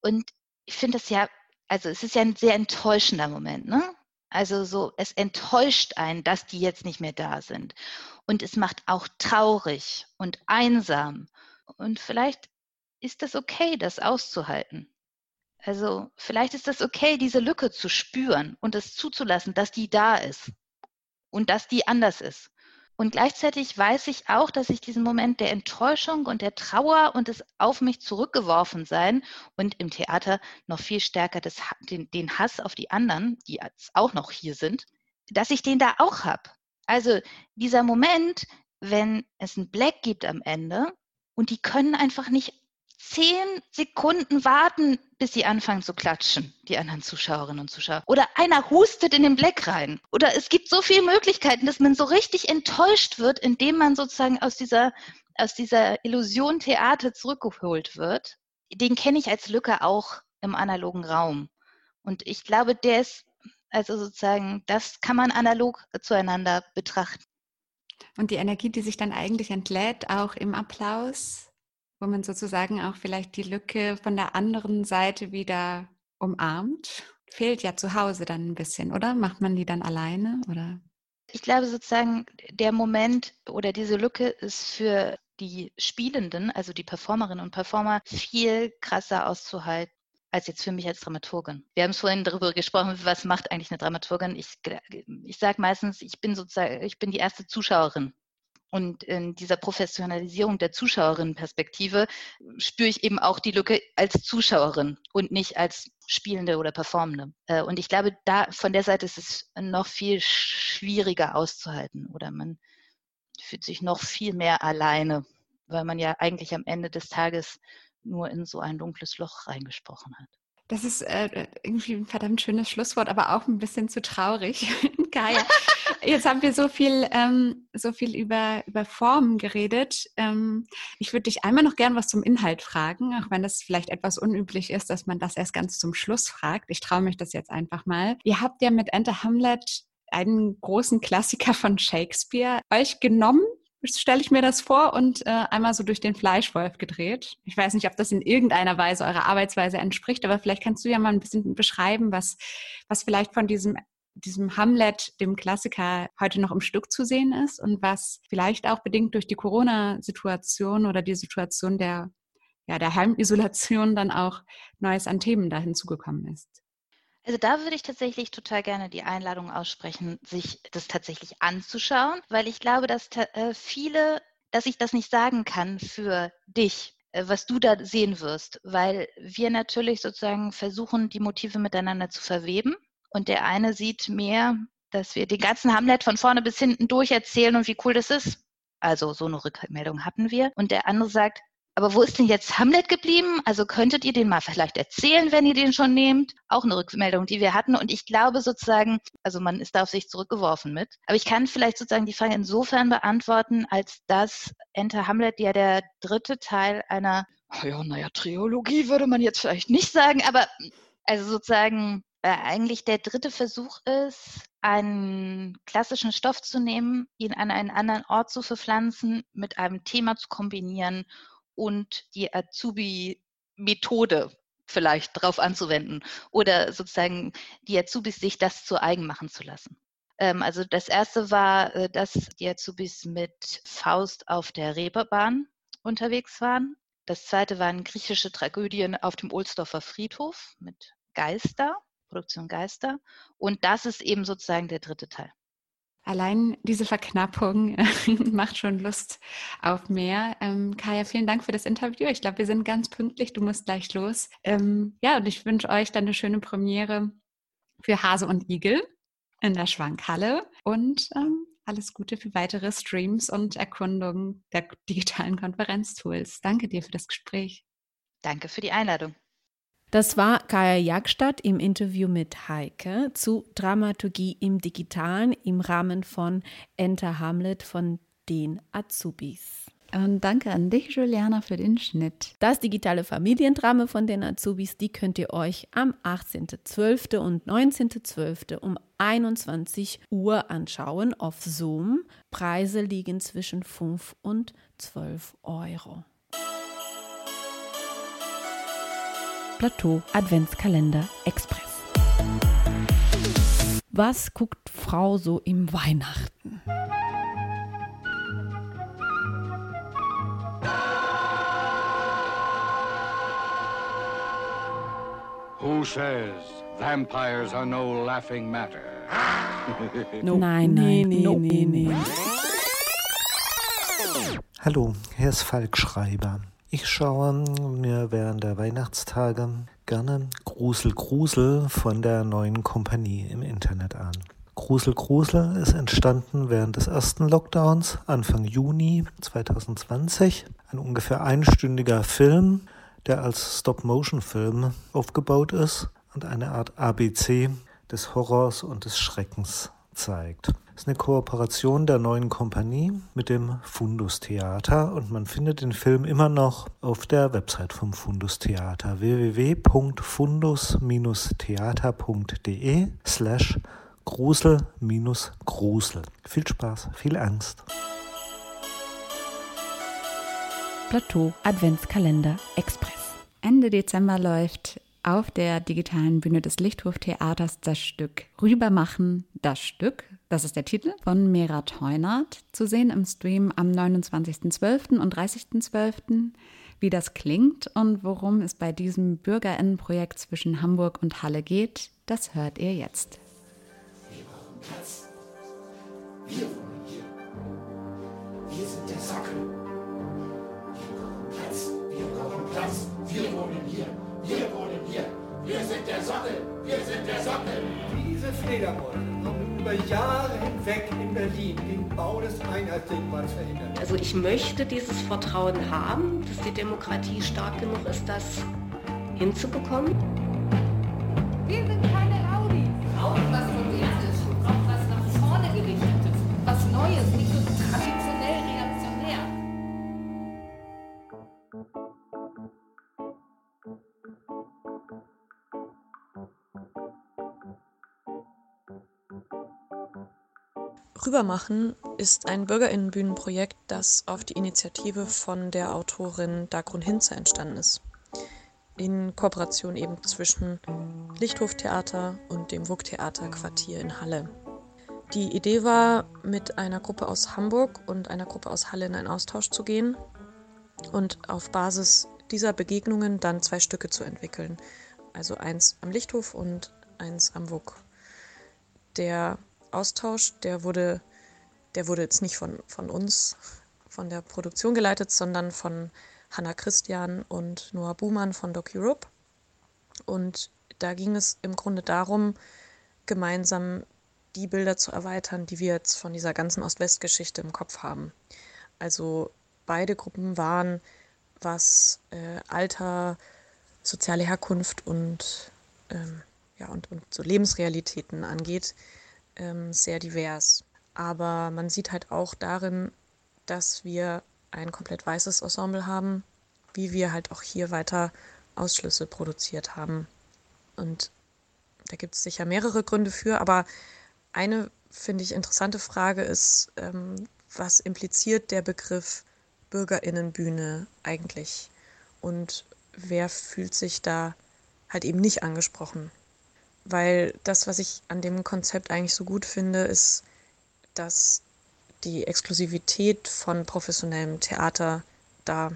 Und ich finde es ja, also es ist ja ein sehr enttäuschender Moment, ne? Also so, es enttäuscht einen, dass die jetzt nicht mehr da sind. Und es macht auch traurig und einsam. Und vielleicht ist das okay, das auszuhalten. Also vielleicht ist das okay, diese Lücke zu spüren und es zuzulassen, dass die da ist und dass die anders ist. Und gleichzeitig weiß ich auch, dass ich diesen Moment der Enttäuschung und der Trauer und des auf mich zurückgeworfen sein und im Theater noch viel stärker des, den, den Hass auf die anderen, die auch noch hier sind, dass ich den da auch habe. Also dieser Moment, wenn es ein Black gibt am Ende und die können einfach nicht zehn Sekunden warten, bis sie anfangen zu klatschen, die anderen Zuschauerinnen und Zuschauer. Oder einer hustet in den Black rein. Oder es gibt so viele Möglichkeiten, dass man so richtig enttäuscht wird, indem man sozusagen aus dieser, aus dieser Illusion Theater zurückgeholt wird. Den kenne ich als Lücke auch im analogen Raum. Und ich glaube, der ist, also sozusagen, das kann man analog zueinander betrachten. Und die Energie, die sich dann eigentlich entlädt, auch im Applaus, wo man sozusagen auch vielleicht die Lücke von der anderen Seite wieder umarmt. Fehlt ja zu Hause dann ein bisschen, oder? Macht man die dann alleine oder? Ich glaube sozusagen, der Moment oder diese Lücke ist für die Spielenden, also die Performerinnen und Performer, viel krasser auszuhalten als jetzt für mich als Dramaturgin. Wir haben es vorhin darüber gesprochen, was macht eigentlich eine Dramaturgin? Ich, ich sage meistens, ich bin sozusagen, ich bin die erste Zuschauerin und in dieser Professionalisierung der Zuschauerinnenperspektive spüre ich eben auch die Lücke als Zuschauerin und nicht als Spielende oder Performende. Äh, und ich glaube, da von der Seite ist es noch viel schwieriger auszuhalten oder man fühlt sich noch viel mehr alleine, weil man ja eigentlich am Ende des Tages nur in so ein dunkles Loch reingesprochen hat. Das ist äh, irgendwie ein verdammt schönes Schlusswort, aber auch ein bisschen zu traurig. Kaya, jetzt haben wir so viel, ähm, so viel über, über Formen geredet. Ähm, ich würde dich einmal noch gern was zum Inhalt fragen, auch wenn das vielleicht etwas unüblich ist, dass man das erst ganz zum Schluss fragt. Ich traue mich das jetzt einfach mal. Ihr habt ja mit Enter Hamlet einen großen Klassiker von Shakespeare euch genommen stelle ich mir das vor und äh, einmal so durch den Fleischwolf gedreht. Ich weiß nicht, ob das in irgendeiner Weise eurer Arbeitsweise entspricht, aber vielleicht kannst du ja mal ein bisschen beschreiben, was, was vielleicht von diesem diesem Hamlet, dem Klassiker, heute noch im Stück zu sehen ist und was vielleicht auch bedingt durch die Corona-Situation oder die Situation der, ja, der Heimisolation dann auch Neues an Themen da hinzugekommen ist. Also da würde ich tatsächlich total gerne die Einladung aussprechen, sich das tatsächlich anzuschauen, weil ich glaube, dass äh, viele, dass ich das nicht sagen kann für dich, äh, was du da sehen wirst, weil wir natürlich sozusagen versuchen, die Motive miteinander zu verweben Und der eine sieht mehr, dass wir den ganzen Hamlet von vorne bis hinten durch erzählen und wie cool das ist. Also so eine Rückmeldung hatten wir. Und der andere sagt, aber wo ist denn jetzt Hamlet geblieben? Also könntet ihr den mal vielleicht erzählen, wenn ihr den schon nehmt? Auch eine Rückmeldung, die wir hatten. Und ich glaube sozusagen, also man ist da auf sich zurückgeworfen mit. Aber ich kann vielleicht sozusagen die Frage insofern beantworten, als dass Enter Hamlet ja der dritte Teil einer, oh ja, naja, Triologie würde man jetzt vielleicht nicht sagen, aber also sozusagen äh, eigentlich der dritte Versuch ist, einen klassischen Stoff zu nehmen, ihn an einen anderen Ort zu verpflanzen, mit einem Thema zu kombinieren und die Azubi-Methode vielleicht drauf anzuwenden oder sozusagen die Azubis sich das zu eigen machen zu lassen. Ähm, also das erste war, äh, dass die Azubis mit Faust auf der Reeperbahn unterwegs waren. Das zweite waren griechische Tragödien auf dem Ohlsdorfer Friedhof mit Geister, Produktion Geister. Und das ist eben sozusagen der dritte Teil. Allein diese Verknappung macht schon Lust auf mehr. Ähm, Kaya, vielen Dank für das Interview. Ich glaube, wir sind ganz pünktlich. Du musst gleich los. Ähm, ja, und ich wünsche euch dann eine schöne Premiere für Hase und Igel in der Schwankhalle und ähm, alles Gute für weitere Streams und Erkundungen der digitalen Konferenztools. Danke dir für das Gespräch. Danke für die Einladung. Das war Kaya Jagstadt im Interview mit Heike zu Dramaturgie im Digitalen im Rahmen von Enter Hamlet von den Azubis. Und danke an dich, Juliana, für den Schnitt. Das digitale Familiendrama von den Azubis, die könnt ihr euch am 18.12. und 19.12. um 21 Uhr anschauen auf Zoom. Preise liegen zwischen 5 und 12 Euro. Plateau Adventskalender Express. Was guckt Frau so im Weihnachten? Who says vampires are no laughing matter? no. Nein, nein, nee, no. nee, nee. Hallo, hier ist Falk Schreiber. Ich schaue mir während der Weihnachtstage gerne Grusel Grusel von der neuen Kompanie im Internet an. Grusel Grusel ist entstanden während des ersten Lockdowns Anfang Juni 2020. Ein ungefähr einstündiger Film, der als Stop-Motion-Film aufgebaut ist und eine Art ABC des Horrors und des Schreckens zeigt. Es ist eine Kooperation der neuen Kompanie mit dem Fundus Theater und man findet den Film immer noch auf der Website vom Fundus Theater www.fundus-theater.de slash grusel-grusel. Viel Spaß, viel Angst. Plateau Adventskalender Express. Ende Dezember läuft auf der digitalen Bühne des Lichthof-Theaters das Stück Rübermachen, das Stück, das ist der Titel, von Mera Teunert, zu sehen im Stream am 29.12. und 30.12. Wie das klingt und worum es bei diesem Bürgerinnenprojekt zwischen Hamburg und Halle geht, das hört ihr jetzt. Wir brauchen Platz. Wir wohnen hier. Wir sind der Sockel. Wir brauchen Platz. Wir brauchen Platz. Wir wohnen hier. Wir wohnen hier. Wir sind der Sockel. Wir sind der Sockel. Diese Fledermäuse über Jahre hinweg in Berlin den Bau des Einheitsdenkmals verhindert. Also ich möchte dieses Vertrauen haben, dass die Demokratie stark genug ist, das hinzubekommen. Wir sind keine Raudis. Auch was Modernes, auch was nach vorne gerichtetes, was Neues, nicht so Rübermachen ist ein Bürgerinnenbühnenprojekt, das auf die Initiative von der Autorin Dagrun Hinze entstanden ist. In Kooperation eben zwischen Lichthoftheater und dem WUK-Theater Quartier in Halle. Die Idee war, mit einer Gruppe aus Hamburg und einer Gruppe aus Halle in einen Austausch zu gehen und auf Basis dieser Begegnungen dann zwei Stücke zu entwickeln. Also eins am Lichthof und eins am WUK. Der Austausch, der wurde, der wurde jetzt nicht von, von uns, von der Produktion geleitet, sondern von Hanna Christian und Noah Buhmann von Doc Europe. Und da ging es im Grunde darum, gemeinsam die Bilder zu erweitern, die wir jetzt von dieser ganzen Ost-West-Geschichte im Kopf haben. Also beide Gruppen waren, was äh, Alter, soziale Herkunft und, ähm, ja, und, und so Lebensrealitäten angeht, ähm, sehr divers. Aber man sieht halt auch darin, dass wir ein komplett weißes Ensemble haben, wie wir halt auch hier weiter Ausschlüsse produziert haben. Und da gibt es sicher mehrere Gründe für, aber eine, finde ich, interessante Frage ist, ähm, was impliziert der Begriff Bürgerinnenbühne eigentlich? Und wer fühlt sich da halt eben nicht angesprochen? Weil das, was ich an dem Konzept eigentlich so gut finde, ist, dass die Exklusivität von professionellem Theater da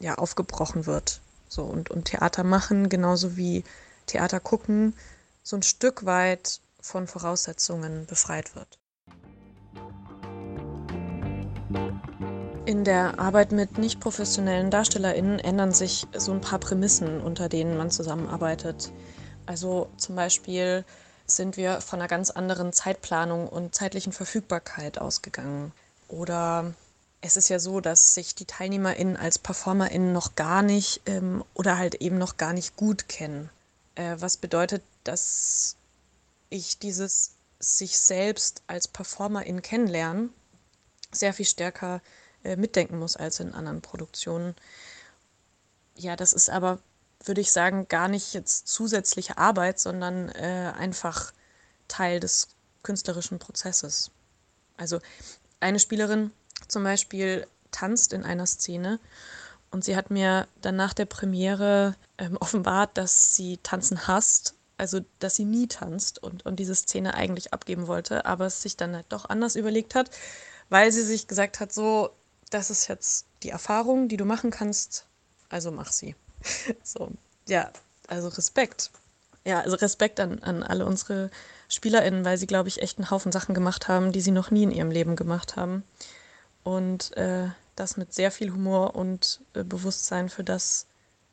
ja aufgebrochen wird. So und, und Theater machen, genauso wie Theater gucken, so ein Stück weit von Voraussetzungen befreit wird. In der Arbeit mit nicht professionellen DarstellerInnen ändern sich so ein paar Prämissen, unter denen man zusammenarbeitet. Also zum Beispiel sind wir von einer ganz anderen Zeitplanung und zeitlichen Verfügbarkeit ausgegangen. Oder es ist ja so, dass sich die TeilnehmerInnen als PerformerInnen noch gar nicht ähm, oder halt eben noch gar nicht gut kennen. Äh, was bedeutet, dass ich dieses sich selbst als PerformerIn kennenlernen sehr viel stärker äh, mitdenken muss als in anderen Produktionen. Ja, das ist aber würde ich sagen, gar nicht jetzt zusätzliche Arbeit, sondern äh, einfach Teil des künstlerischen Prozesses. Also eine Spielerin zum Beispiel tanzt in einer Szene und sie hat mir dann nach der Premiere ähm, offenbart, dass sie tanzen hasst, also dass sie nie tanzt und, und diese Szene eigentlich abgeben wollte, aber es sich dann halt doch anders überlegt hat, weil sie sich gesagt hat, so, das ist jetzt die Erfahrung, die du machen kannst, also mach sie. so, ja, also Respekt. Ja, also Respekt an, an alle unsere SpielerInnen, weil sie, glaube ich, echt einen Haufen Sachen gemacht haben, die sie noch nie in ihrem Leben gemacht haben. Und äh, das mit sehr viel Humor und äh, Bewusstsein für das,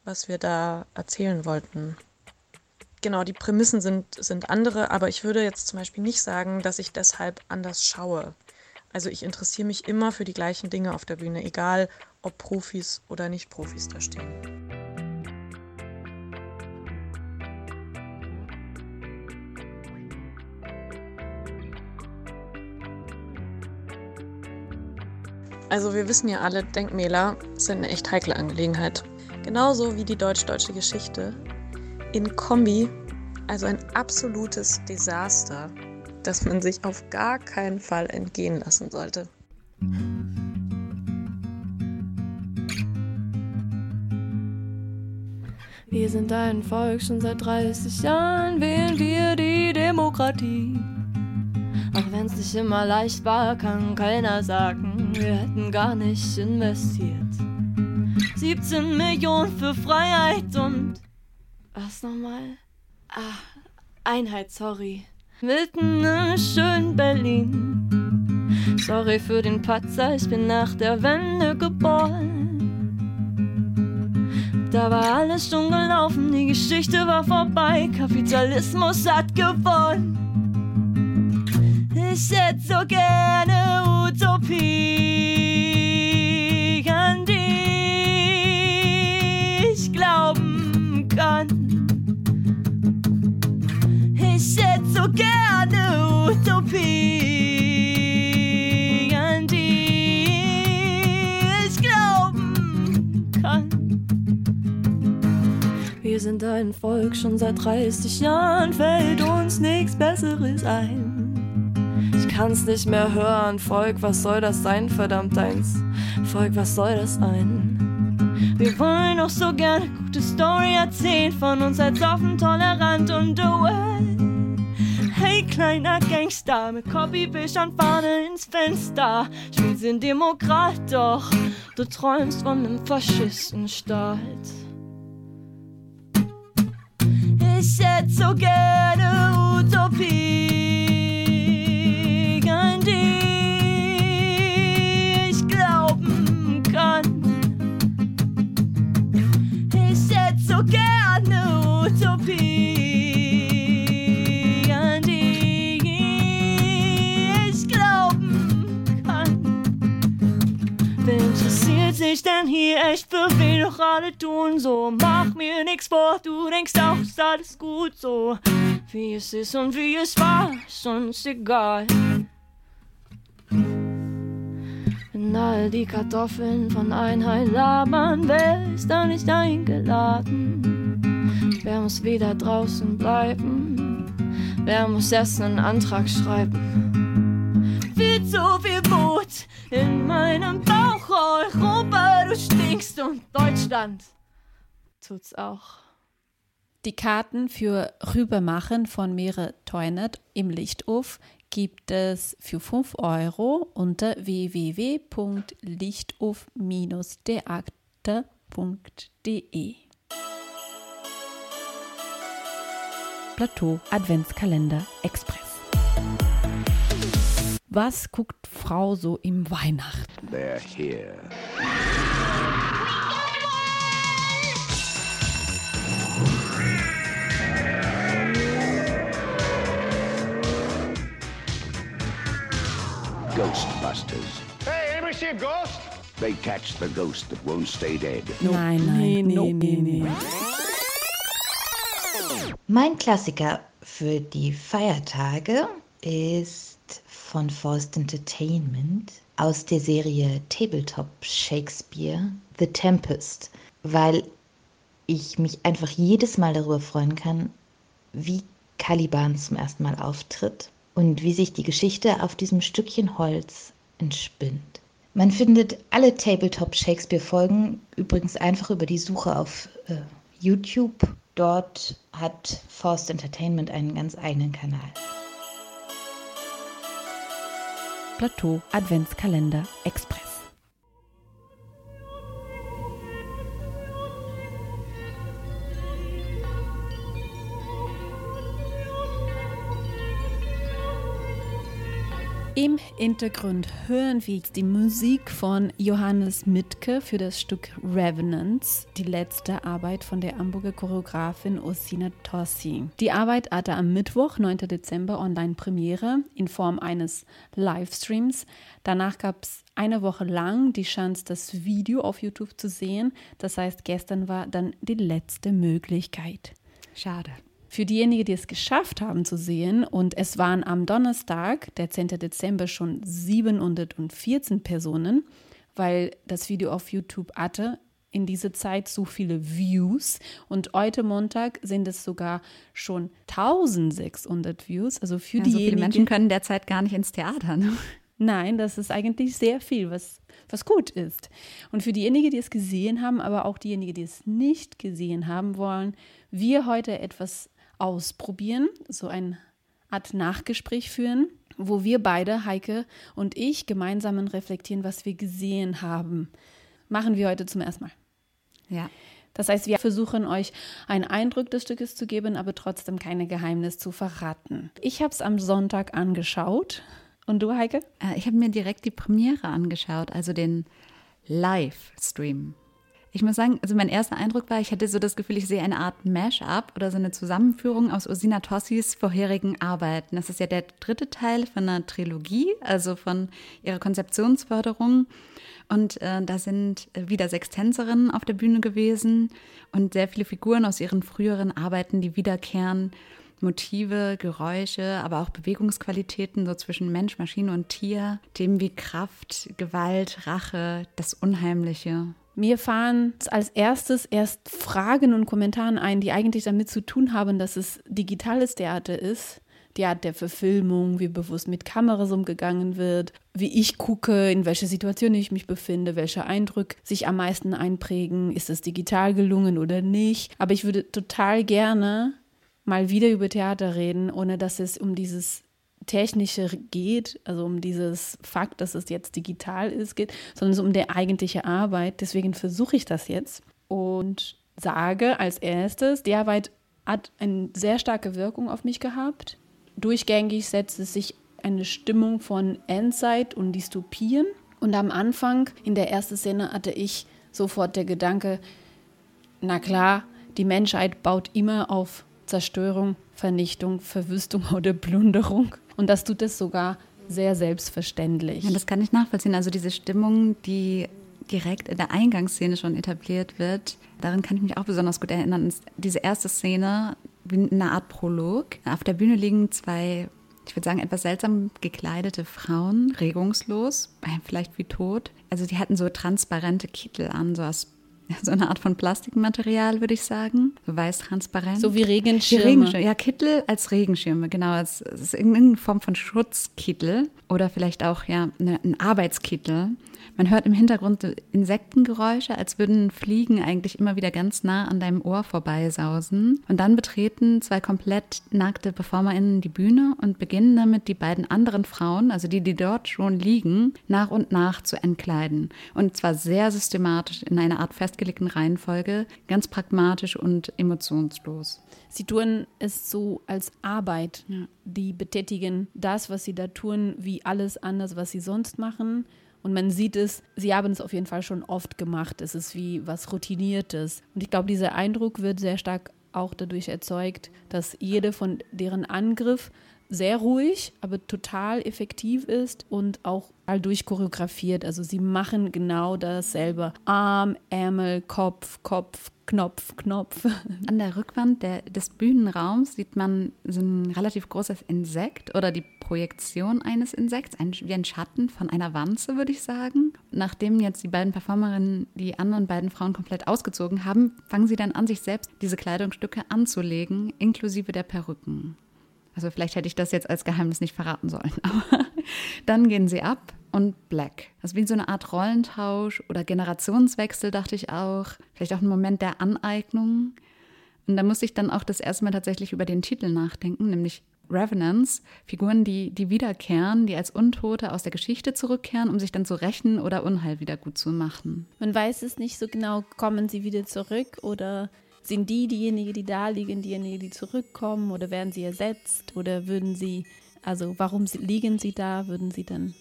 was wir da erzählen wollten. Genau, die Prämissen sind, sind andere, aber ich würde jetzt zum Beispiel nicht sagen, dass ich deshalb anders schaue. Also ich interessiere mich immer für die gleichen Dinge auf der Bühne, egal ob Profis oder nicht Profis da stehen. Also wir wissen ja alle, Denkmäler sind eine echt heikle Angelegenheit. Genauso wie die deutsch-deutsche Geschichte. In Kombi, also ein absolutes Desaster, das man sich auf gar keinen Fall entgehen lassen sollte. Wir sind ein Volk, schon seit 30 Jahren wählen wir die Demokratie. Auch wenn's nicht immer leicht war, kann keiner sagen, wir hätten gar nicht investiert. 17 Millionen für Freiheit und. Was nochmal? Ah, Einheit, sorry. Mitten in schönen Berlin. Sorry für den Patzer, ich bin nach der Wende geboren. Da war alles schon gelaufen, die Geschichte war vorbei, Kapitalismus hat gewonnen. Ich hätte so gerne Utopie, an die ich glauben kann. Ich hätte so gerne Utopie, an die ich glauben kann. Wir sind ein Volk, schon seit 30 Jahren fällt uns nichts Besseres ein kann's nicht mehr hören. Volk, was soll das sein, verdammt eins? Volk, was soll das sein? Wir wollen auch so gerne gute Story erzählen von uns als offen, tolerant und duell. Hey, kleiner Gangster mit Copybildern vorne ins Fenster. Spielst den Demokrat, doch du träumst von einem Faschistenstaat. Ich hätte so gerne Utopie. Doch alle tun so. Mach mir nix vor, du denkst auch, ist alles gut so. Wie es ist und wie es war, ist uns egal. Wenn all die Kartoffeln von Einheit labern, wer ist da nicht eingeladen? Wer muss wieder draußen bleiben? Wer muss erst einen Antrag schreiben? Viel zu viel Wut in meinem Bauch, Europa, du stinkst und Deutschland tut's auch. Die Karten für Rübermachen von Mere Teunert im Lichthof gibt es für 5 Euro unter www.lichthof-theater.de. Plateau Adventskalender Express. Was guckt Frau so im Weihnachten? They're here. Ghostbusters. Hey, anybody see a ghost? They catch the ghost that won't stay dead. Nein, nein, Nee, nee, nope. nee, nee. Mein Klassiker für die Feiertage ist von Forced Entertainment aus der Serie Tabletop Shakespeare The Tempest, weil ich mich einfach jedes Mal darüber freuen kann, wie Caliban zum ersten Mal auftritt und wie sich die Geschichte auf diesem Stückchen Holz entspinnt. Man findet alle Tabletop Shakespeare Folgen übrigens einfach über die Suche auf äh, YouTube. Dort hat Forced Entertainment einen ganz eigenen Kanal. Plateau Adventskalender Express. Im Hintergrund hören wir die Musik von Johannes Mitke für das Stück Revenants, die letzte Arbeit von der Hamburger Choreografin Osina Tossi. Die Arbeit hatte am Mittwoch, 9. Dezember, Online-Premiere in Form eines Livestreams. Danach gab es eine Woche lang die Chance, das Video auf YouTube zu sehen. Das heißt, gestern war dann die letzte Möglichkeit. Schade. Für diejenigen, die es geschafft haben zu sehen, und es waren am Donnerstag, der 10. Dezember, schon 714 Personen, weil das Video auf YouTube hatte in dieser Zeit so viele Views und heute Montag sind es sogar schon 1600 Views. Also für Ja, so viele diejenigen, Menschen können derzeit gar nicht ins Theater. Ne? Nein, das ist eigentlich sehr viel, was, was gut ist. Und für diejenigen, die es gesehen haben, aber auch diejenigen, die es nicht gesehen haben wollen, wir heute etwas ausprobieren, so eine Art Nachgespräch führen, wo wir beide, Heike und ich, gemeinsam reflektieren, was wir gesehen haben. Machen wir heute zum ersten Mal. Ja. Das heißt, wir versuchen euch einen Eindruck des Stückes zu geben, aber trotzdem keine Geheimnis zu verraten. Ich habe es am Sonntag angeschaut. Und du, Heike? Äh, Ich habe mir direkt die Premiere angeschaut, also den Livestream. Ich muss sagen, also mein erster Eindruck war, ich hatte so das Gefühl, ich sehe eine Art Mash-up oder so eine Zusammenführung aus Ursina Tossis vorherigen Arbeiten. Das ist ja der dritte Teil von einer Trilogie, also von ihrer Konzeptionsförderung. Und äh, da sind wieder sechs Tänzerinnen auf der Bühne gewesen und sehr viele Figuren aus ihren früheren Arbeiten, die wiederkehren. Motive, Geräusche, aber auch Bewegungsqualitäten so zwischen Mensch, Maschine und Tier. Themen wie Kraft, Gewalt, Rache, das Unheimliche. Mir fahren als erstes erst Fragen und Kommentaren ein, die eigentlich damit zu tun haben, dass es digitales Theater ist. Die Art der Verfilmung, wie bewusst mit Kameras umgegangen wird, wie ich gucke, in welcher Situation ich mich befinde, welcher Eindruck sich am meisten einprägen, ist es digital gelungen oder nicht. Aber ich würde total gerne mal wieder über Theater reden, ohne dass es um dieses Technische geht, also um dieses Fakt, dass es jetzt digital ist, geht, sondern es um die eigentliche Arbeit. Deswegen versuche ich das jetzt und sage als erstes, die Arbeit hat eine sehr starke Wirkung auf mich gehabt. Durchgängig setzt es sich eine Stimmung von Endzeit und Dystopien. Und am Anfang, in der ersten Szene, hatte ich sofort der Gedanke, na klar, die Menschheit baut immer auf Zerstörung, Vernichtung, Verwüstung oder Plünderung. Und das tut es sogar sehr selbstverständlich. Ja, das kann ich nachvollziehen. Also diese Stimmung, die direkt in der Eingangsszene schon etabliert wird. Daran kann ich mich auch besonders gut erinnern. Diese erste Szene, wie eine Art Prolog. Auf der Bühne liegen zwei, ich würde sagen, etwas seltsam gekleidete Frauen, regungslos, vielleicht wie tot. Also die hatten so transparente Kittel an, so aus so eine Art von Plastikmaterial, würde ich sagen. So weiß-transparent. So wie Regenschirme. Regenschirme. Ja, Kittel als Regenschirme, genau. Es ist irgendeine Form von Schutzkittel oder vielleicht auch ja eine, ein Arbeitskittel. Man hört im Hintergrund Insektengeräusche, als würden Fliegen eigentlich immer wieder ganz nah an deinem Ohr vorbeisausen. Und dann betreten zwei komplett nackte PerformerInnen die Bühne und beginnen damit, die beiden anderen Frauen, also die, die dort schon liegen, nach und nach zu entkleiden. Und zwar sehr systematisch in einer Art festgelegten Reihenfolge, ganz pragmatisch und emotionslos. Sie tun es so als Arbeit. Ja. Die betätigen das, was sie da tun, wie alles anders, was sie sonst machen. Und man sieht es, sie haben es auf jeden Fall schon oft gemacht. Es ist wie was Routiniertes. Und ich glaube, dieser Eindruck wird sehr stark auch dadurch erzeugt, dass jede von deren Angriff sehr ruhig, aber total effektiv ist und auch all durchchoreografiert. Also sie machen genau dasselbe. Arm, Ärmel, Kopf, Kopf, Knopf, Knopf. An der Rückwand der, des Bühnenraums sieht man so ein relativ großes Insekt oder die Projektion eines Insekts, ein, wie ein Schatten von einer Wanze, würde ich sagen. Nachdem jetzt die beiden Performerinnen die anderen beiden Frauen komplett ausgezogen haben, fangen sie dann an, sich selbst diese Kleidungsstücke anzulegen, inklusive der Perücken. Also vielleicht hätte ich das jetzt als Geheimnis nicht verraten sollen. Aber dann gehen sie ab und Black. Also wie so eine Art Rollentausch oder Generationswechsel, dachte ich auch. Vielleicht auch ein Moment der Aneignung. Und da musste ich dann auch das erste Mal tatsächlich über den Titel nachdenken, nämlich Revenants, Figuren, die, die wiederkehren, die als Untote aus der Geschichte zurückkehren, um sich dann zu rächen oder Unheil wieder gut zu machen. Man weiß es nicht so genau, kommen sie wieder zurück oder sind die diejenigen, die da liegen, diejenigen, die zurückkommen oder werden sie ersetzt oder würden sie, also warum liegen sie da, würden sie dann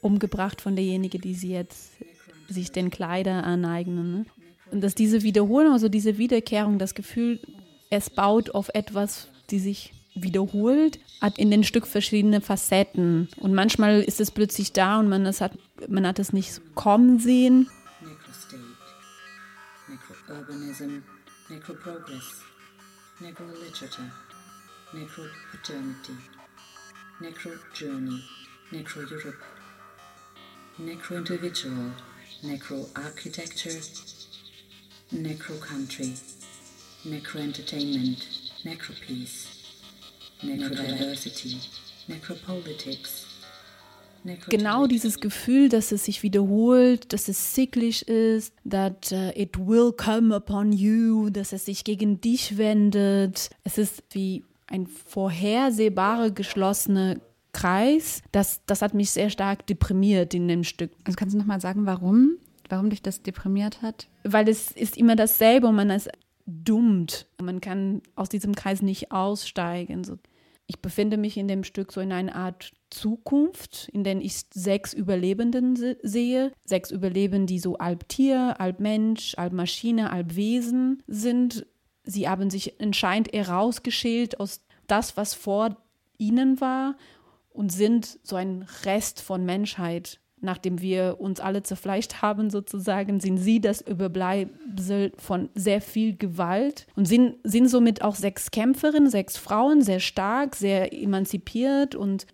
umgebracht von derjenigen, die sie jetzt sich den Kleider aneignen. Ne? Und dass diese Wiederholung, also diese Wiederkehrung, das Gefühl, es baut auf etwas, die sich wiederholt, hat in den Stück verschiedene Facetten. Und manchmal ist es plötzlich da und man, hat, man hat es nicht kommen sehen. Necrostate, Necrourbanism, Necroprogress, Necroliterature, Necropaternity, Necrojourney, Necro-Europe, Necro-Individual, Necro-Architecture, Necro-Country, Necro-Entertainment, Necro-Peace, Necrodiversity, Necropolitics. Genau dieses Gefühl, dass es sich wiederholt, dass es sicklich ist, that uh, it will come upon you, dass es sich gegen dich wendet. Es ist wie ein vorhersehbarer geschlossener Kreis. Das, das hat mich sehr stark deprimiert in dem Stück. Also kannst du nochmal sagen, warum? Warum dich das deprimiert hat? Weil es ist immer dasselbe und man ist dummt. Man kann aus diesem Kreis nicht aussteigen. So ich befinde mich in dem Stück so in einer Art Zukunft, in der ich sechs Überlebenden sehe. Sechs Überlebenden, die so halb Tier, halb Mensch, halb Maschine, halb Wesen sind. Sie haben sich anscheinend herausgeschält aus das, was vor ihnen war und sind so ein Rest von Menschheit nachdem wir uns alle zerfleischt haben, sozusagen, sind sie das Überbleibsel von sehr viel Gewalt und sind, sind somit auch sechs Kämpferinnen, sechs Frauen, sehr stark, sehr emanzipiert und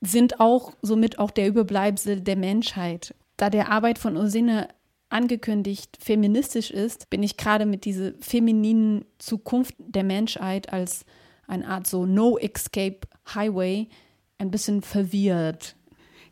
sind auch somit auch der Überbleibsel der Menschheit. Da der Arbeit von Ursine angekündigt feministisch ist, bin ich gerade mit dieser femininen Zukunft der Menschheit als eine Art so No-Escape Highway ein bisschen verwirrt.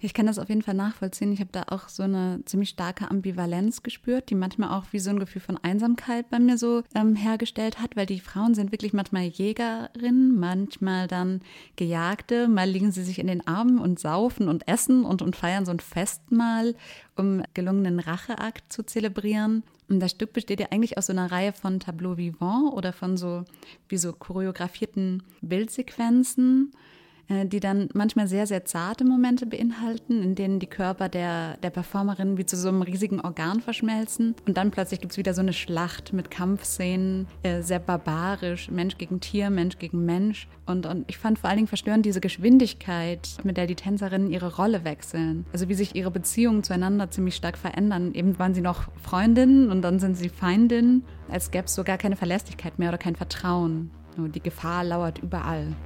Ich kann das auf jeden Fall nachvollziehen. Ich habe da auch so eine ziemlich starke Ambivalenz gespürt, die manchmal auch wie so ein Gefühl von Einsamkeit bei mir so ähm, hergestellt hat, weil die Frauen sind wirklich manchmal Jägerinnen, manchmal dann Gejagte, mal liegen sie sich in den Armen und saufen und essen und, und feiern so ein Festmahl, um gelungenen Racheakt zu zelebrieren. Und das Stück besteht ja eigentlich aus so einer Reihe von Tableau vivant oder von so wie so choreografierten Bildsequenzen die dann manchmal sehr, sehr zarte Momente beinhalten, in denen die Körper der, der Performerin wie zu so einem riesigen Organ verschmelzen. Und dann plötzlich gibt es wieder so eine Schlacht mit Kampfszenen, äh, sehr barbarisch, Mensch gegen Tier, Mensch gegen Mensch. Und, und ich fand vor allen Dingen verstörend diese Geschwindigkeit, mit der die Tänzerinnen ihre Rolle wechseln. Also wie sich ihre Beziehungen zueinander ziemlich stark verändern. Eben waren sie noch Freundinnen und dann sind sie Feindinnen, als gäbe es so gar keine Verlässlichkeit mehr oder kein Vertrauen. Die Gefahr lauert überall.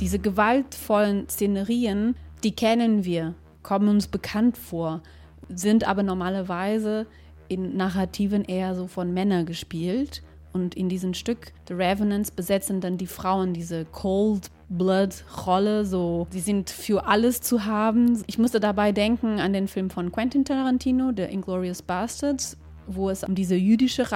Diese gewaltvollen Szenerien, die kennen wir, kommen uns bekannt vor, sind aber normalerweise in Narrativen eher so von Männern gespielt. Und in diesem Stück The Revenants besetzen dann die Frauen diese Cold Blood Rolle, so sie sind für alles zu haben. Ich musste dabei denken an den Film von Quentin Tarantino, The Inglorious Bastards, wo es um diese jüdische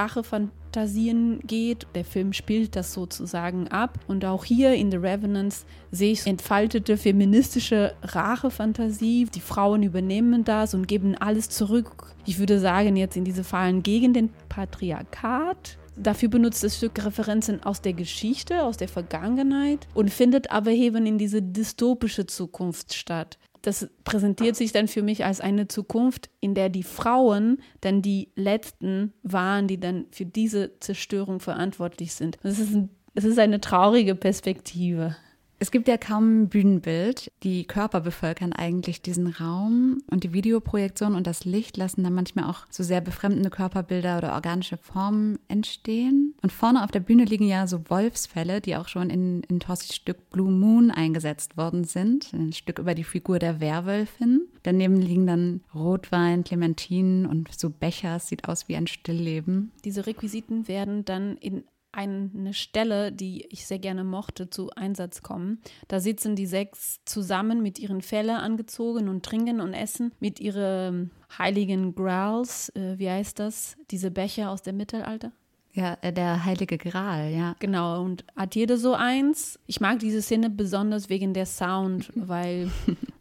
Rachefantasien geht. Der Film spielt das sozusagen ab. Und auch hier in The Revenants sehe ich entfaltete feministische Rachefantasie. Die Frauen übernehmen das und geben alles zurück. Ich würde sagen, jetzt in diese Fallen gegen den Patriarchat. Dafür benutzt das Stück Referenzen aus der Geschichte, aus der Vergangenheit und findet aber eben in diese dystopische Zukunft statt das präsentiert sich dann für mich als eine Zukunft, in der die Frauen dann die Letzten waren, die dann für diese Zerstörung verantwortlich sind. Das ist, ein, das ist eine traurige Perspektive. Es gibt ja kaum ein Bühnenbild. Die Körper bevölkern eigentlich diesen Raum und die Videoprojektion und das Licht lassen dann manchmal auch so sehr befremdende Körperbilder oder organische Formen entstehen. Und vorne auf der Bühne liegen ja so Wolfsfälle, die auch schon in, in Tossis Stück Blue Moon eingesetzt worden sind. Ein Stück über die Figur der Werwölfin. Daneben liegen dann Rotwein, Clementinen und so Becher. Sieht aus wie ein Stillleben. Diese Requisiten werden dann in eine Stelle, die ich sehr gerne mochte, zu Einsatz kommen. Da sitzen die sechs zusammen mit ihren Felle angezogen und trinken und essen mit ihren heiligen Growls. Äh, wie heißt das? Diese Becher aus dem Mittelalter? Ja, äh, der heilige Gral, ja. Genau, und hat jeder so eins. Ich mag diese Szene besonders wegen der Sound, weil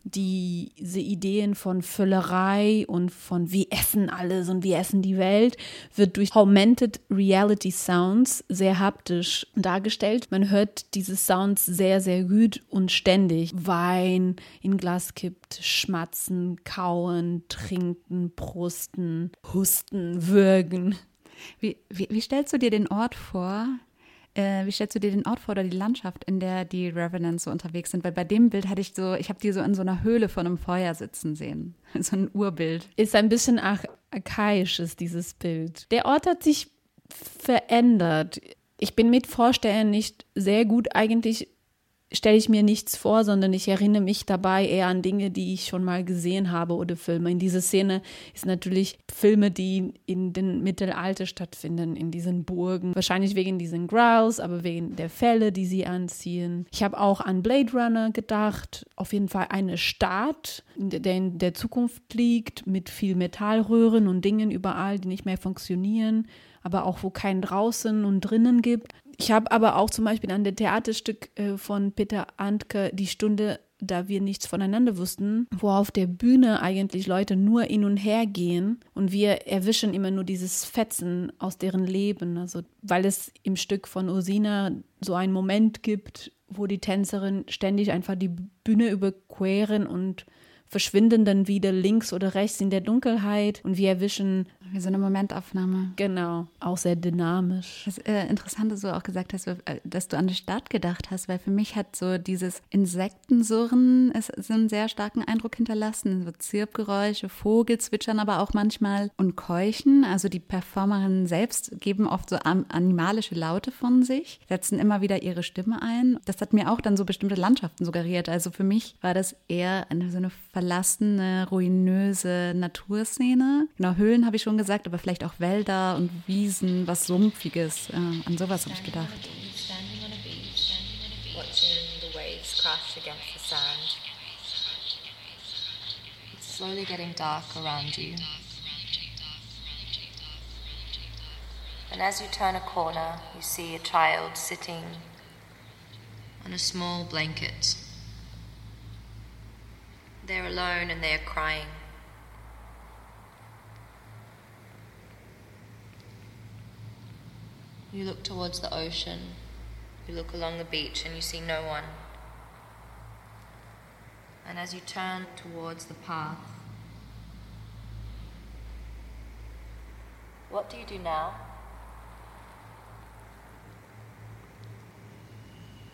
diese Ideen von Völlerei und von wir essen alles und wir essen die Welt wird durch Augmented Reality Sounds sehr haptisch dargestellt. Man hört diese Sounds sehr, sehr gut und ständig. Wein in Glas kippt, schmatzen, kauen, trinken, brusten, husten, würgen. Wie, wie, wie stellst du dir den Ort vor, äh, wie stellst du dir den Ort vor oder die Landschaft, in der die Revenants so unterwegs sind? Weil bei dem Bild hatte ich so, ich habe die so in so einer Höhle von einem Feuer sitzen sehen. So ein Urbild. Ist ein bisschen archaisches, dieses Bild. Der Ort hat sich verändert. Ich bin mit Vorstellen nicht sehr gut eigentlich stelle ich mir nichts vor, sondern ich erinnere mich dabei eher an Dinge, die ich schon mal gesehen habe oder Filme. In dieser Szene ist natürlich Filme, die in den Mittelalter stattfinden, in diesen Burgen. Wahrscheinlich wegen diesen Growls, aber wegen der Fälle, die sie anziehen. Ich habe auch an Blade Runner gedacht. Auf jeden Fall eine Stadt, der in der Zukunft liegt, mit viel Metallröhren und Dingen überall, die nicht mehr funktionieren aber auch wo kein draußen und drinnen gibt. Ich habe aber auch zum Beispiel an dem Theaterstück äh, von Peter Antke die Stunde da wir nichts voneinander wussten, wo auf der Bühne eigentlich Leute nur hin und her gehen und wir erwischen immer nur dieses Fetzen aus deren Leben. Also, weil es im Stück von Ursina so einen Moment gibt, wo die Tänzerin ständig einfach die Bühne überqueren und verschwinden dann wieder links oder rechts in der Dunkelheit und wir erwischen. Wie so eine Momentaufnahme. Genau, auch sehr dynamisch. Das äh, Interessante, du auch gesagt hast, äh, dass du an die Stadt gedacht hast, weil für mich hat so dieses Insektensurren es, so einen sehr starken Eindruck hinterlassen. So Zirpgeräusche, Vogelzwitschern aber auch manchmal und Keuchen. Also die Performerinnen selbst geben oft so animalische Laute von sich, setzen immer wieder ihre Stimme ein. Das hat mir auch dann so bestimmte Landschaften suggeriert. Also für mich war das eher eine, so eine verlassene, ruinöse Naturszene. Genau, Höhlen habe ich schon gesagt, aber vielleicht auch Wälder und Wiesen, was Sumpfiges. Äh, an sowas habe ich gedacht. slowly getting dark around you. And as you turn a corner, you see a child sitting on a small blanket. They're alone and they're crying. You look towards the ocean You look along the beach and you see no one. And as you turn towards the path, what do you do now?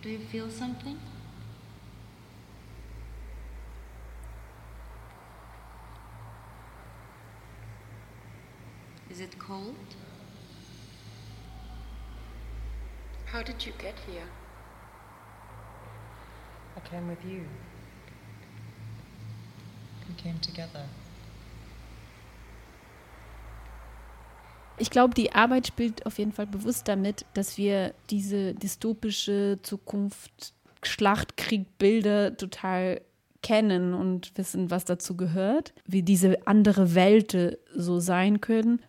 Do you feel something? Is it cold? How did you get here? I came with you. We came together. Ich glaube, die Arbeit spielt auf jeden Fall bewusst damit, dass wir diese dystopische Zukunft, Schlachtkriegbilder total kennen und wissen, was dazu gehört, wie diese andere Welt so sein können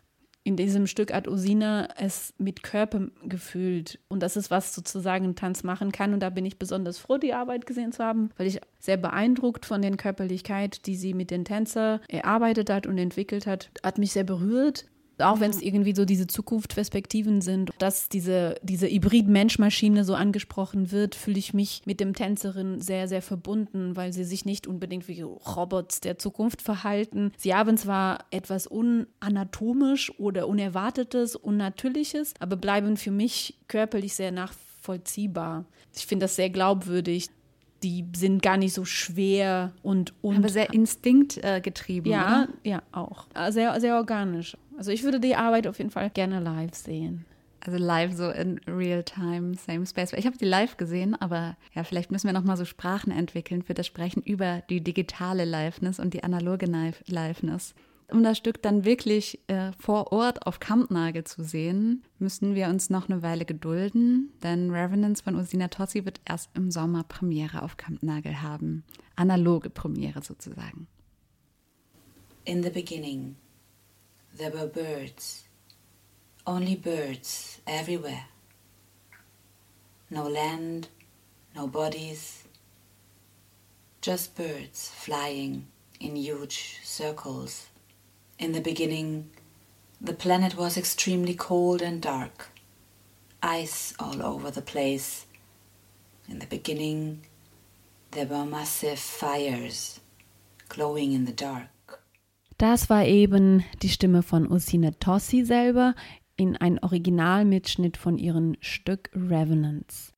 in diesem Stück hat Usina es mit Körper gefühlt. Und das ist, was sozusagen Tanz machen kann. Und da bin ich besonders froh, die Arbeit gesehen zu haben, weil ich sehr beeindruckt von der Körperlichkeit, die sie mit den Tänzern erarbeitet hat und entwickelt hat, hat mich sehr berührt. Auch wenn es irgendwie so diese Zukunftsperspektiven sind, dass diese, diese Hybrid-Mensch-Maschine so angesprochen wird, fühle ich mich mit dem Tänzerin sehr, sehr verbunden, weil sie sich nicht unbedingt wie Robots der Zukunft verhalten. Sie haben zwar etwas unanatomisch oder Unerwartetes, Unnatürliches, aber bleiben für mich körperlich sehr nachvollziehbar. Ich finde das sehr glaubwürdig die sind gar nicht so schwer und, und aber sehr instinktgetrieben. Äh, ja, oder? ja, auch. Sehr, sehr organisch. Also ich würde die Arbeit auf jeden Fall gerne live sehen. Also live so in real time, same space. Ich habe die live gesehen, aber ja, vielleicht müssen wir noch mal so Sprachen entwickeln für das Sprechen über die digitale Liveness und die analoge Liveness. Um das Stück dann wirklich äh, vor Ort auf Kampnagel zu sehen, müssen wir uns noch eine Weile gedulden, denn Revenants von Usina Tossi wird erst im Sommer Premiere auf Kampnagel haben. Analoge Premiere sozusagen. In the beginning, there were birds, only birds everywhere. No land, no bodies, just birds flying in huge circles. In the beginning, the planet was extremely cold and dark, ice all over the place. In the beginning, there were massive fires glowing in the dark. Das war eben die Stimme von Ursine Tossi selber in ein Originalmitschnitt von ihrem Stück Revenants.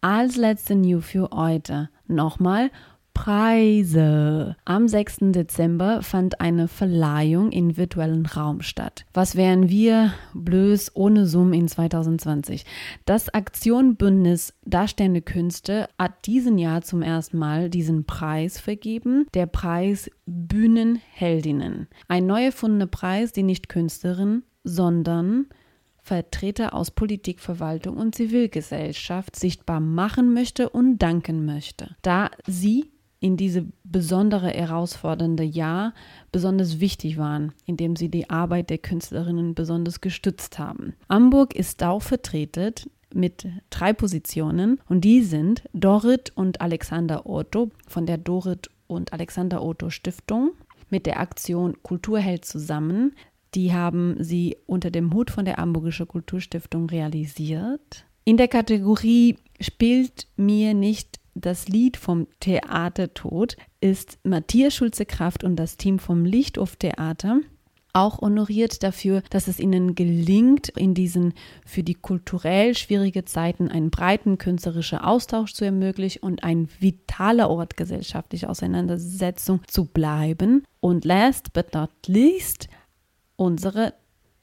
Als letzte New für heute nochmal Preise. Am 6. Dezember fand eine Verleihung in virtuellen Raum statt. Was wären wir blöß ohne Zoom in 2020? Das Aktion Bündnis Darstellende Künste hat diesen Jahr zum ersten Mal diesen Preis vergeben, der Preis Bühnenheldinnen. Ein neu erfundener Preis, den nicht Künstlerinnen, sondern Vertreter aus Politik, Verwaltung und Zivilgesellschaft sichtbar machen möchte und danken möchte, da sie in diese besondere herausfordernde Jahr besonders wichtig waren, indem sie die Arbeit der Künstlerinnen besonders gestützt haben. Hamburg ist auch vertreten mit drei Positionen und die sind Dorit und Alexander Otto von der Dorit und Alexander Otto Stiftung mit der Aktion Kultur hält zusammen. Die haben sie unter dem Hut von der Hamburgische Kulturstiftung realisiert. In der Kategorie spielt mir nicht das Lied vom Theatertod ist Matthias Schulze-Kraft und das Team vom Lichthof Theater auch honoriert dafür, dass es ihnen gelingt, in diesen für die kulturell schwierige Zeiten einen breiten künstlerischen Austausch zu ermöglichen und ein vitaler Ort gesellschaftlicher Auseinandersetzung zu bleiben. Und last but not least, unsere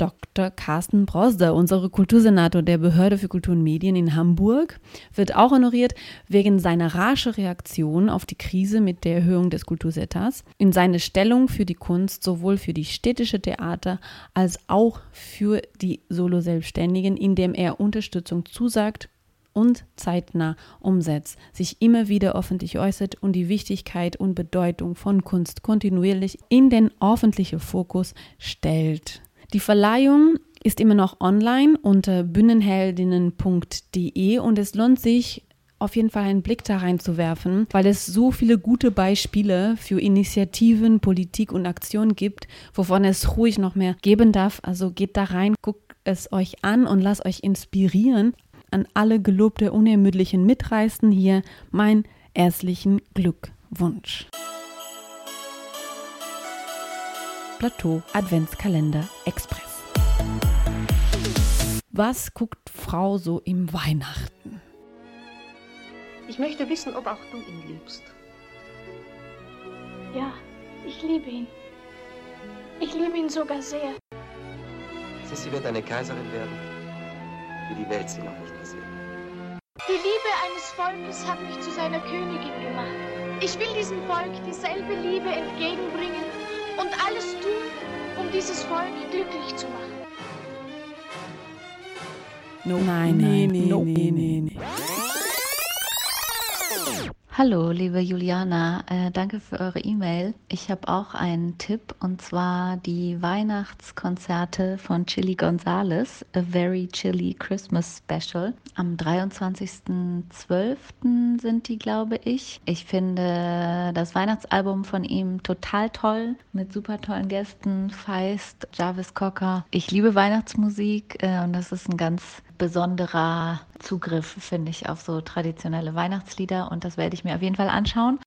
Dr. Carsten Brosder, unsere Kultursenator der Behörde für Kultur und Medien in Hamburg, wird auch honoriert wegen seiner rasche Reaktion auf die Krise mit der Erhöhung des Kultursetas, in seine Stellung für die Kunst sowohl für die städtische Theater als auch für die Solo-Selbstständigen, indem er Unterstützung zusagt und zeitnah umsetzt, sich immer wieder öffentlich äußert und die Wichtigkeit und Bedeutung von Kunst kontinuierlich in den öffentlichen Fokus stellt. Die Verleihung ist immer noch online unter bühnenheldinnen.de und es lohnt sich, auf jeden Fall einen Blick da reinzuwerfen, weil es so viele gute Beispiele für Initiativen, Politik und Aktion gibt, wovon es ruhig noch mehr geben darf. Also geht da rein, guckt es euch an und lasst euch inspirieren. an alle gelobte unermüdlichen Mitreisten hier meinen erstlichen Glückwunsch. Plateau Adventskalender Express. Was guckt Frau so im Weihnachten? Ich möchte wissen, ob auch du ihn liebst. Ja, ich liebe ihn. Ich liebe ihn sogar sehr. Sissy wird eine Kaiserin werden, wie die Welt sie noch nicht gesehen Die Liebe eines Volkes hat mich zu seiner Königin gemacht. Ich will diesem Volk dieselbe Liebe entgegenbringen und alles tun, um dieses Volk glücklich zu machen. No, nein, nein, nee, no, nee, nee, nee. Hallo, liebe Juliana, äh, danke für eure E-Mail. Ich habe auch einen Tipp und zwar die Weihnachtskonzerte von Chili Gonzales, A Very Chilly Christmas Special. Am 23.12. sind die, glaube ich. Ich finde das Weihnachtsalbum von ihm total toll, mit super tollen Gästen, Feist, Jarvis Cocker. Ich liebe Weihnachtsmusik äh, und das ist ein ganz besonderer Zugriff, finde ich, auf so traditionelle Weihnachtslieder und das werde ich mir auf jeden Fall anschauen.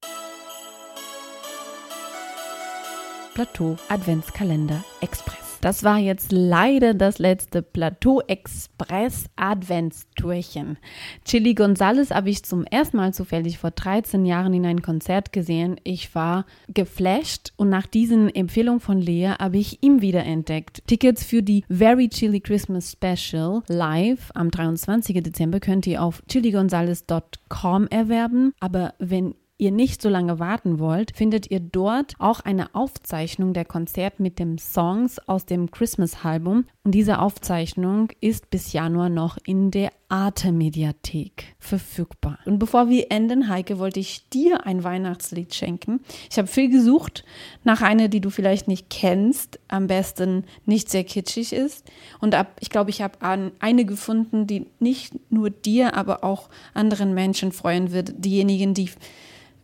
Plateau Adventskalender Express. Das war jetzt leider das letzte Plateau Express Adventstürchen. Chili Gonzales habe ich zum ersten Mal zufällig vor 13 Jahren in ein Konzert gesehen. Ich war geflasht und nach diesen Empfehlungen von Lea habe ich ihn wiederentdeckt. Tickets für die Very Chili Christmas Special live am 23. Dezember könnt ihr auf chiligonzales.com erwerben. Aber wenn ihr nicht so lange warten wollt, findet ihr dort auch eine Aufzeichnung der Konzert mit den Songs aus dem Christmas-Album. Und diese Aufzeichnung ist bis Januar noch in der Arte-Mediathek verfügbar. Und bevor wir enden, Heike, wollte ich dir ein Weihnachtslied schenken. Ich habe viel gesucht nach einer, die du vielleicht nicht kennst, am besten nicht sehr kitschig ist. Und ab, ich glaube, ich habe eine gefunden, die nicht nur dir, aber auch anderen Menschen freuen wird. Diejenigen, die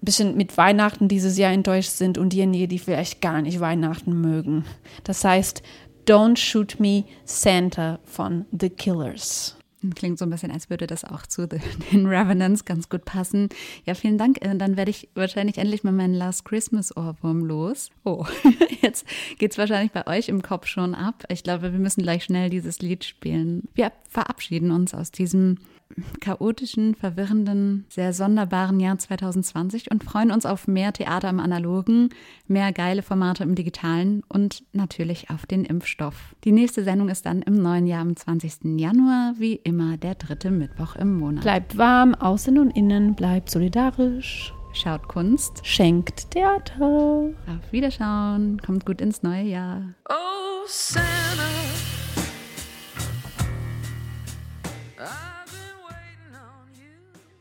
bisschen mit Weihnachten dieses Jahr enttäuscht sind und diejenigen, die vielleicht gar nicht Weihnachten mögen. Das heißt, Don't Shoot Me Santa von The Killers. Klingt so ein bisschen, als würde das auch zu den Revenants ganz gut passen. Ja, vielen Dank. Äh, dann werde ich wahrscheinlich endlich mal meinen Last Christmas Ohrwurm los. Oh, jetzt geht es wahrscheinlich bei euch im Kopf schon ab. Ich glaube, wir müssen gleich schnell dieses Lied spielen. Wir verabschieden uns aus diesem chaotischen, verwirrenden, sehr sonderbaren Jahr 2020 und freuen uns auf mehr Theater im Analogen, mehr geile Formate im Digitalen und natürlich auf den Impfstoff. Die nächste Sendung ist dann im neuen Jahr am 20. Januar, wie immer der dritte Mittwoch im Monat. Bleibt warm, außen und innen, bleibt solidarisch. Schaut Kunst. Schenkt Theater. Auf Wiederschauen. Kommt gut ins neue Jahr. Oh, Santa.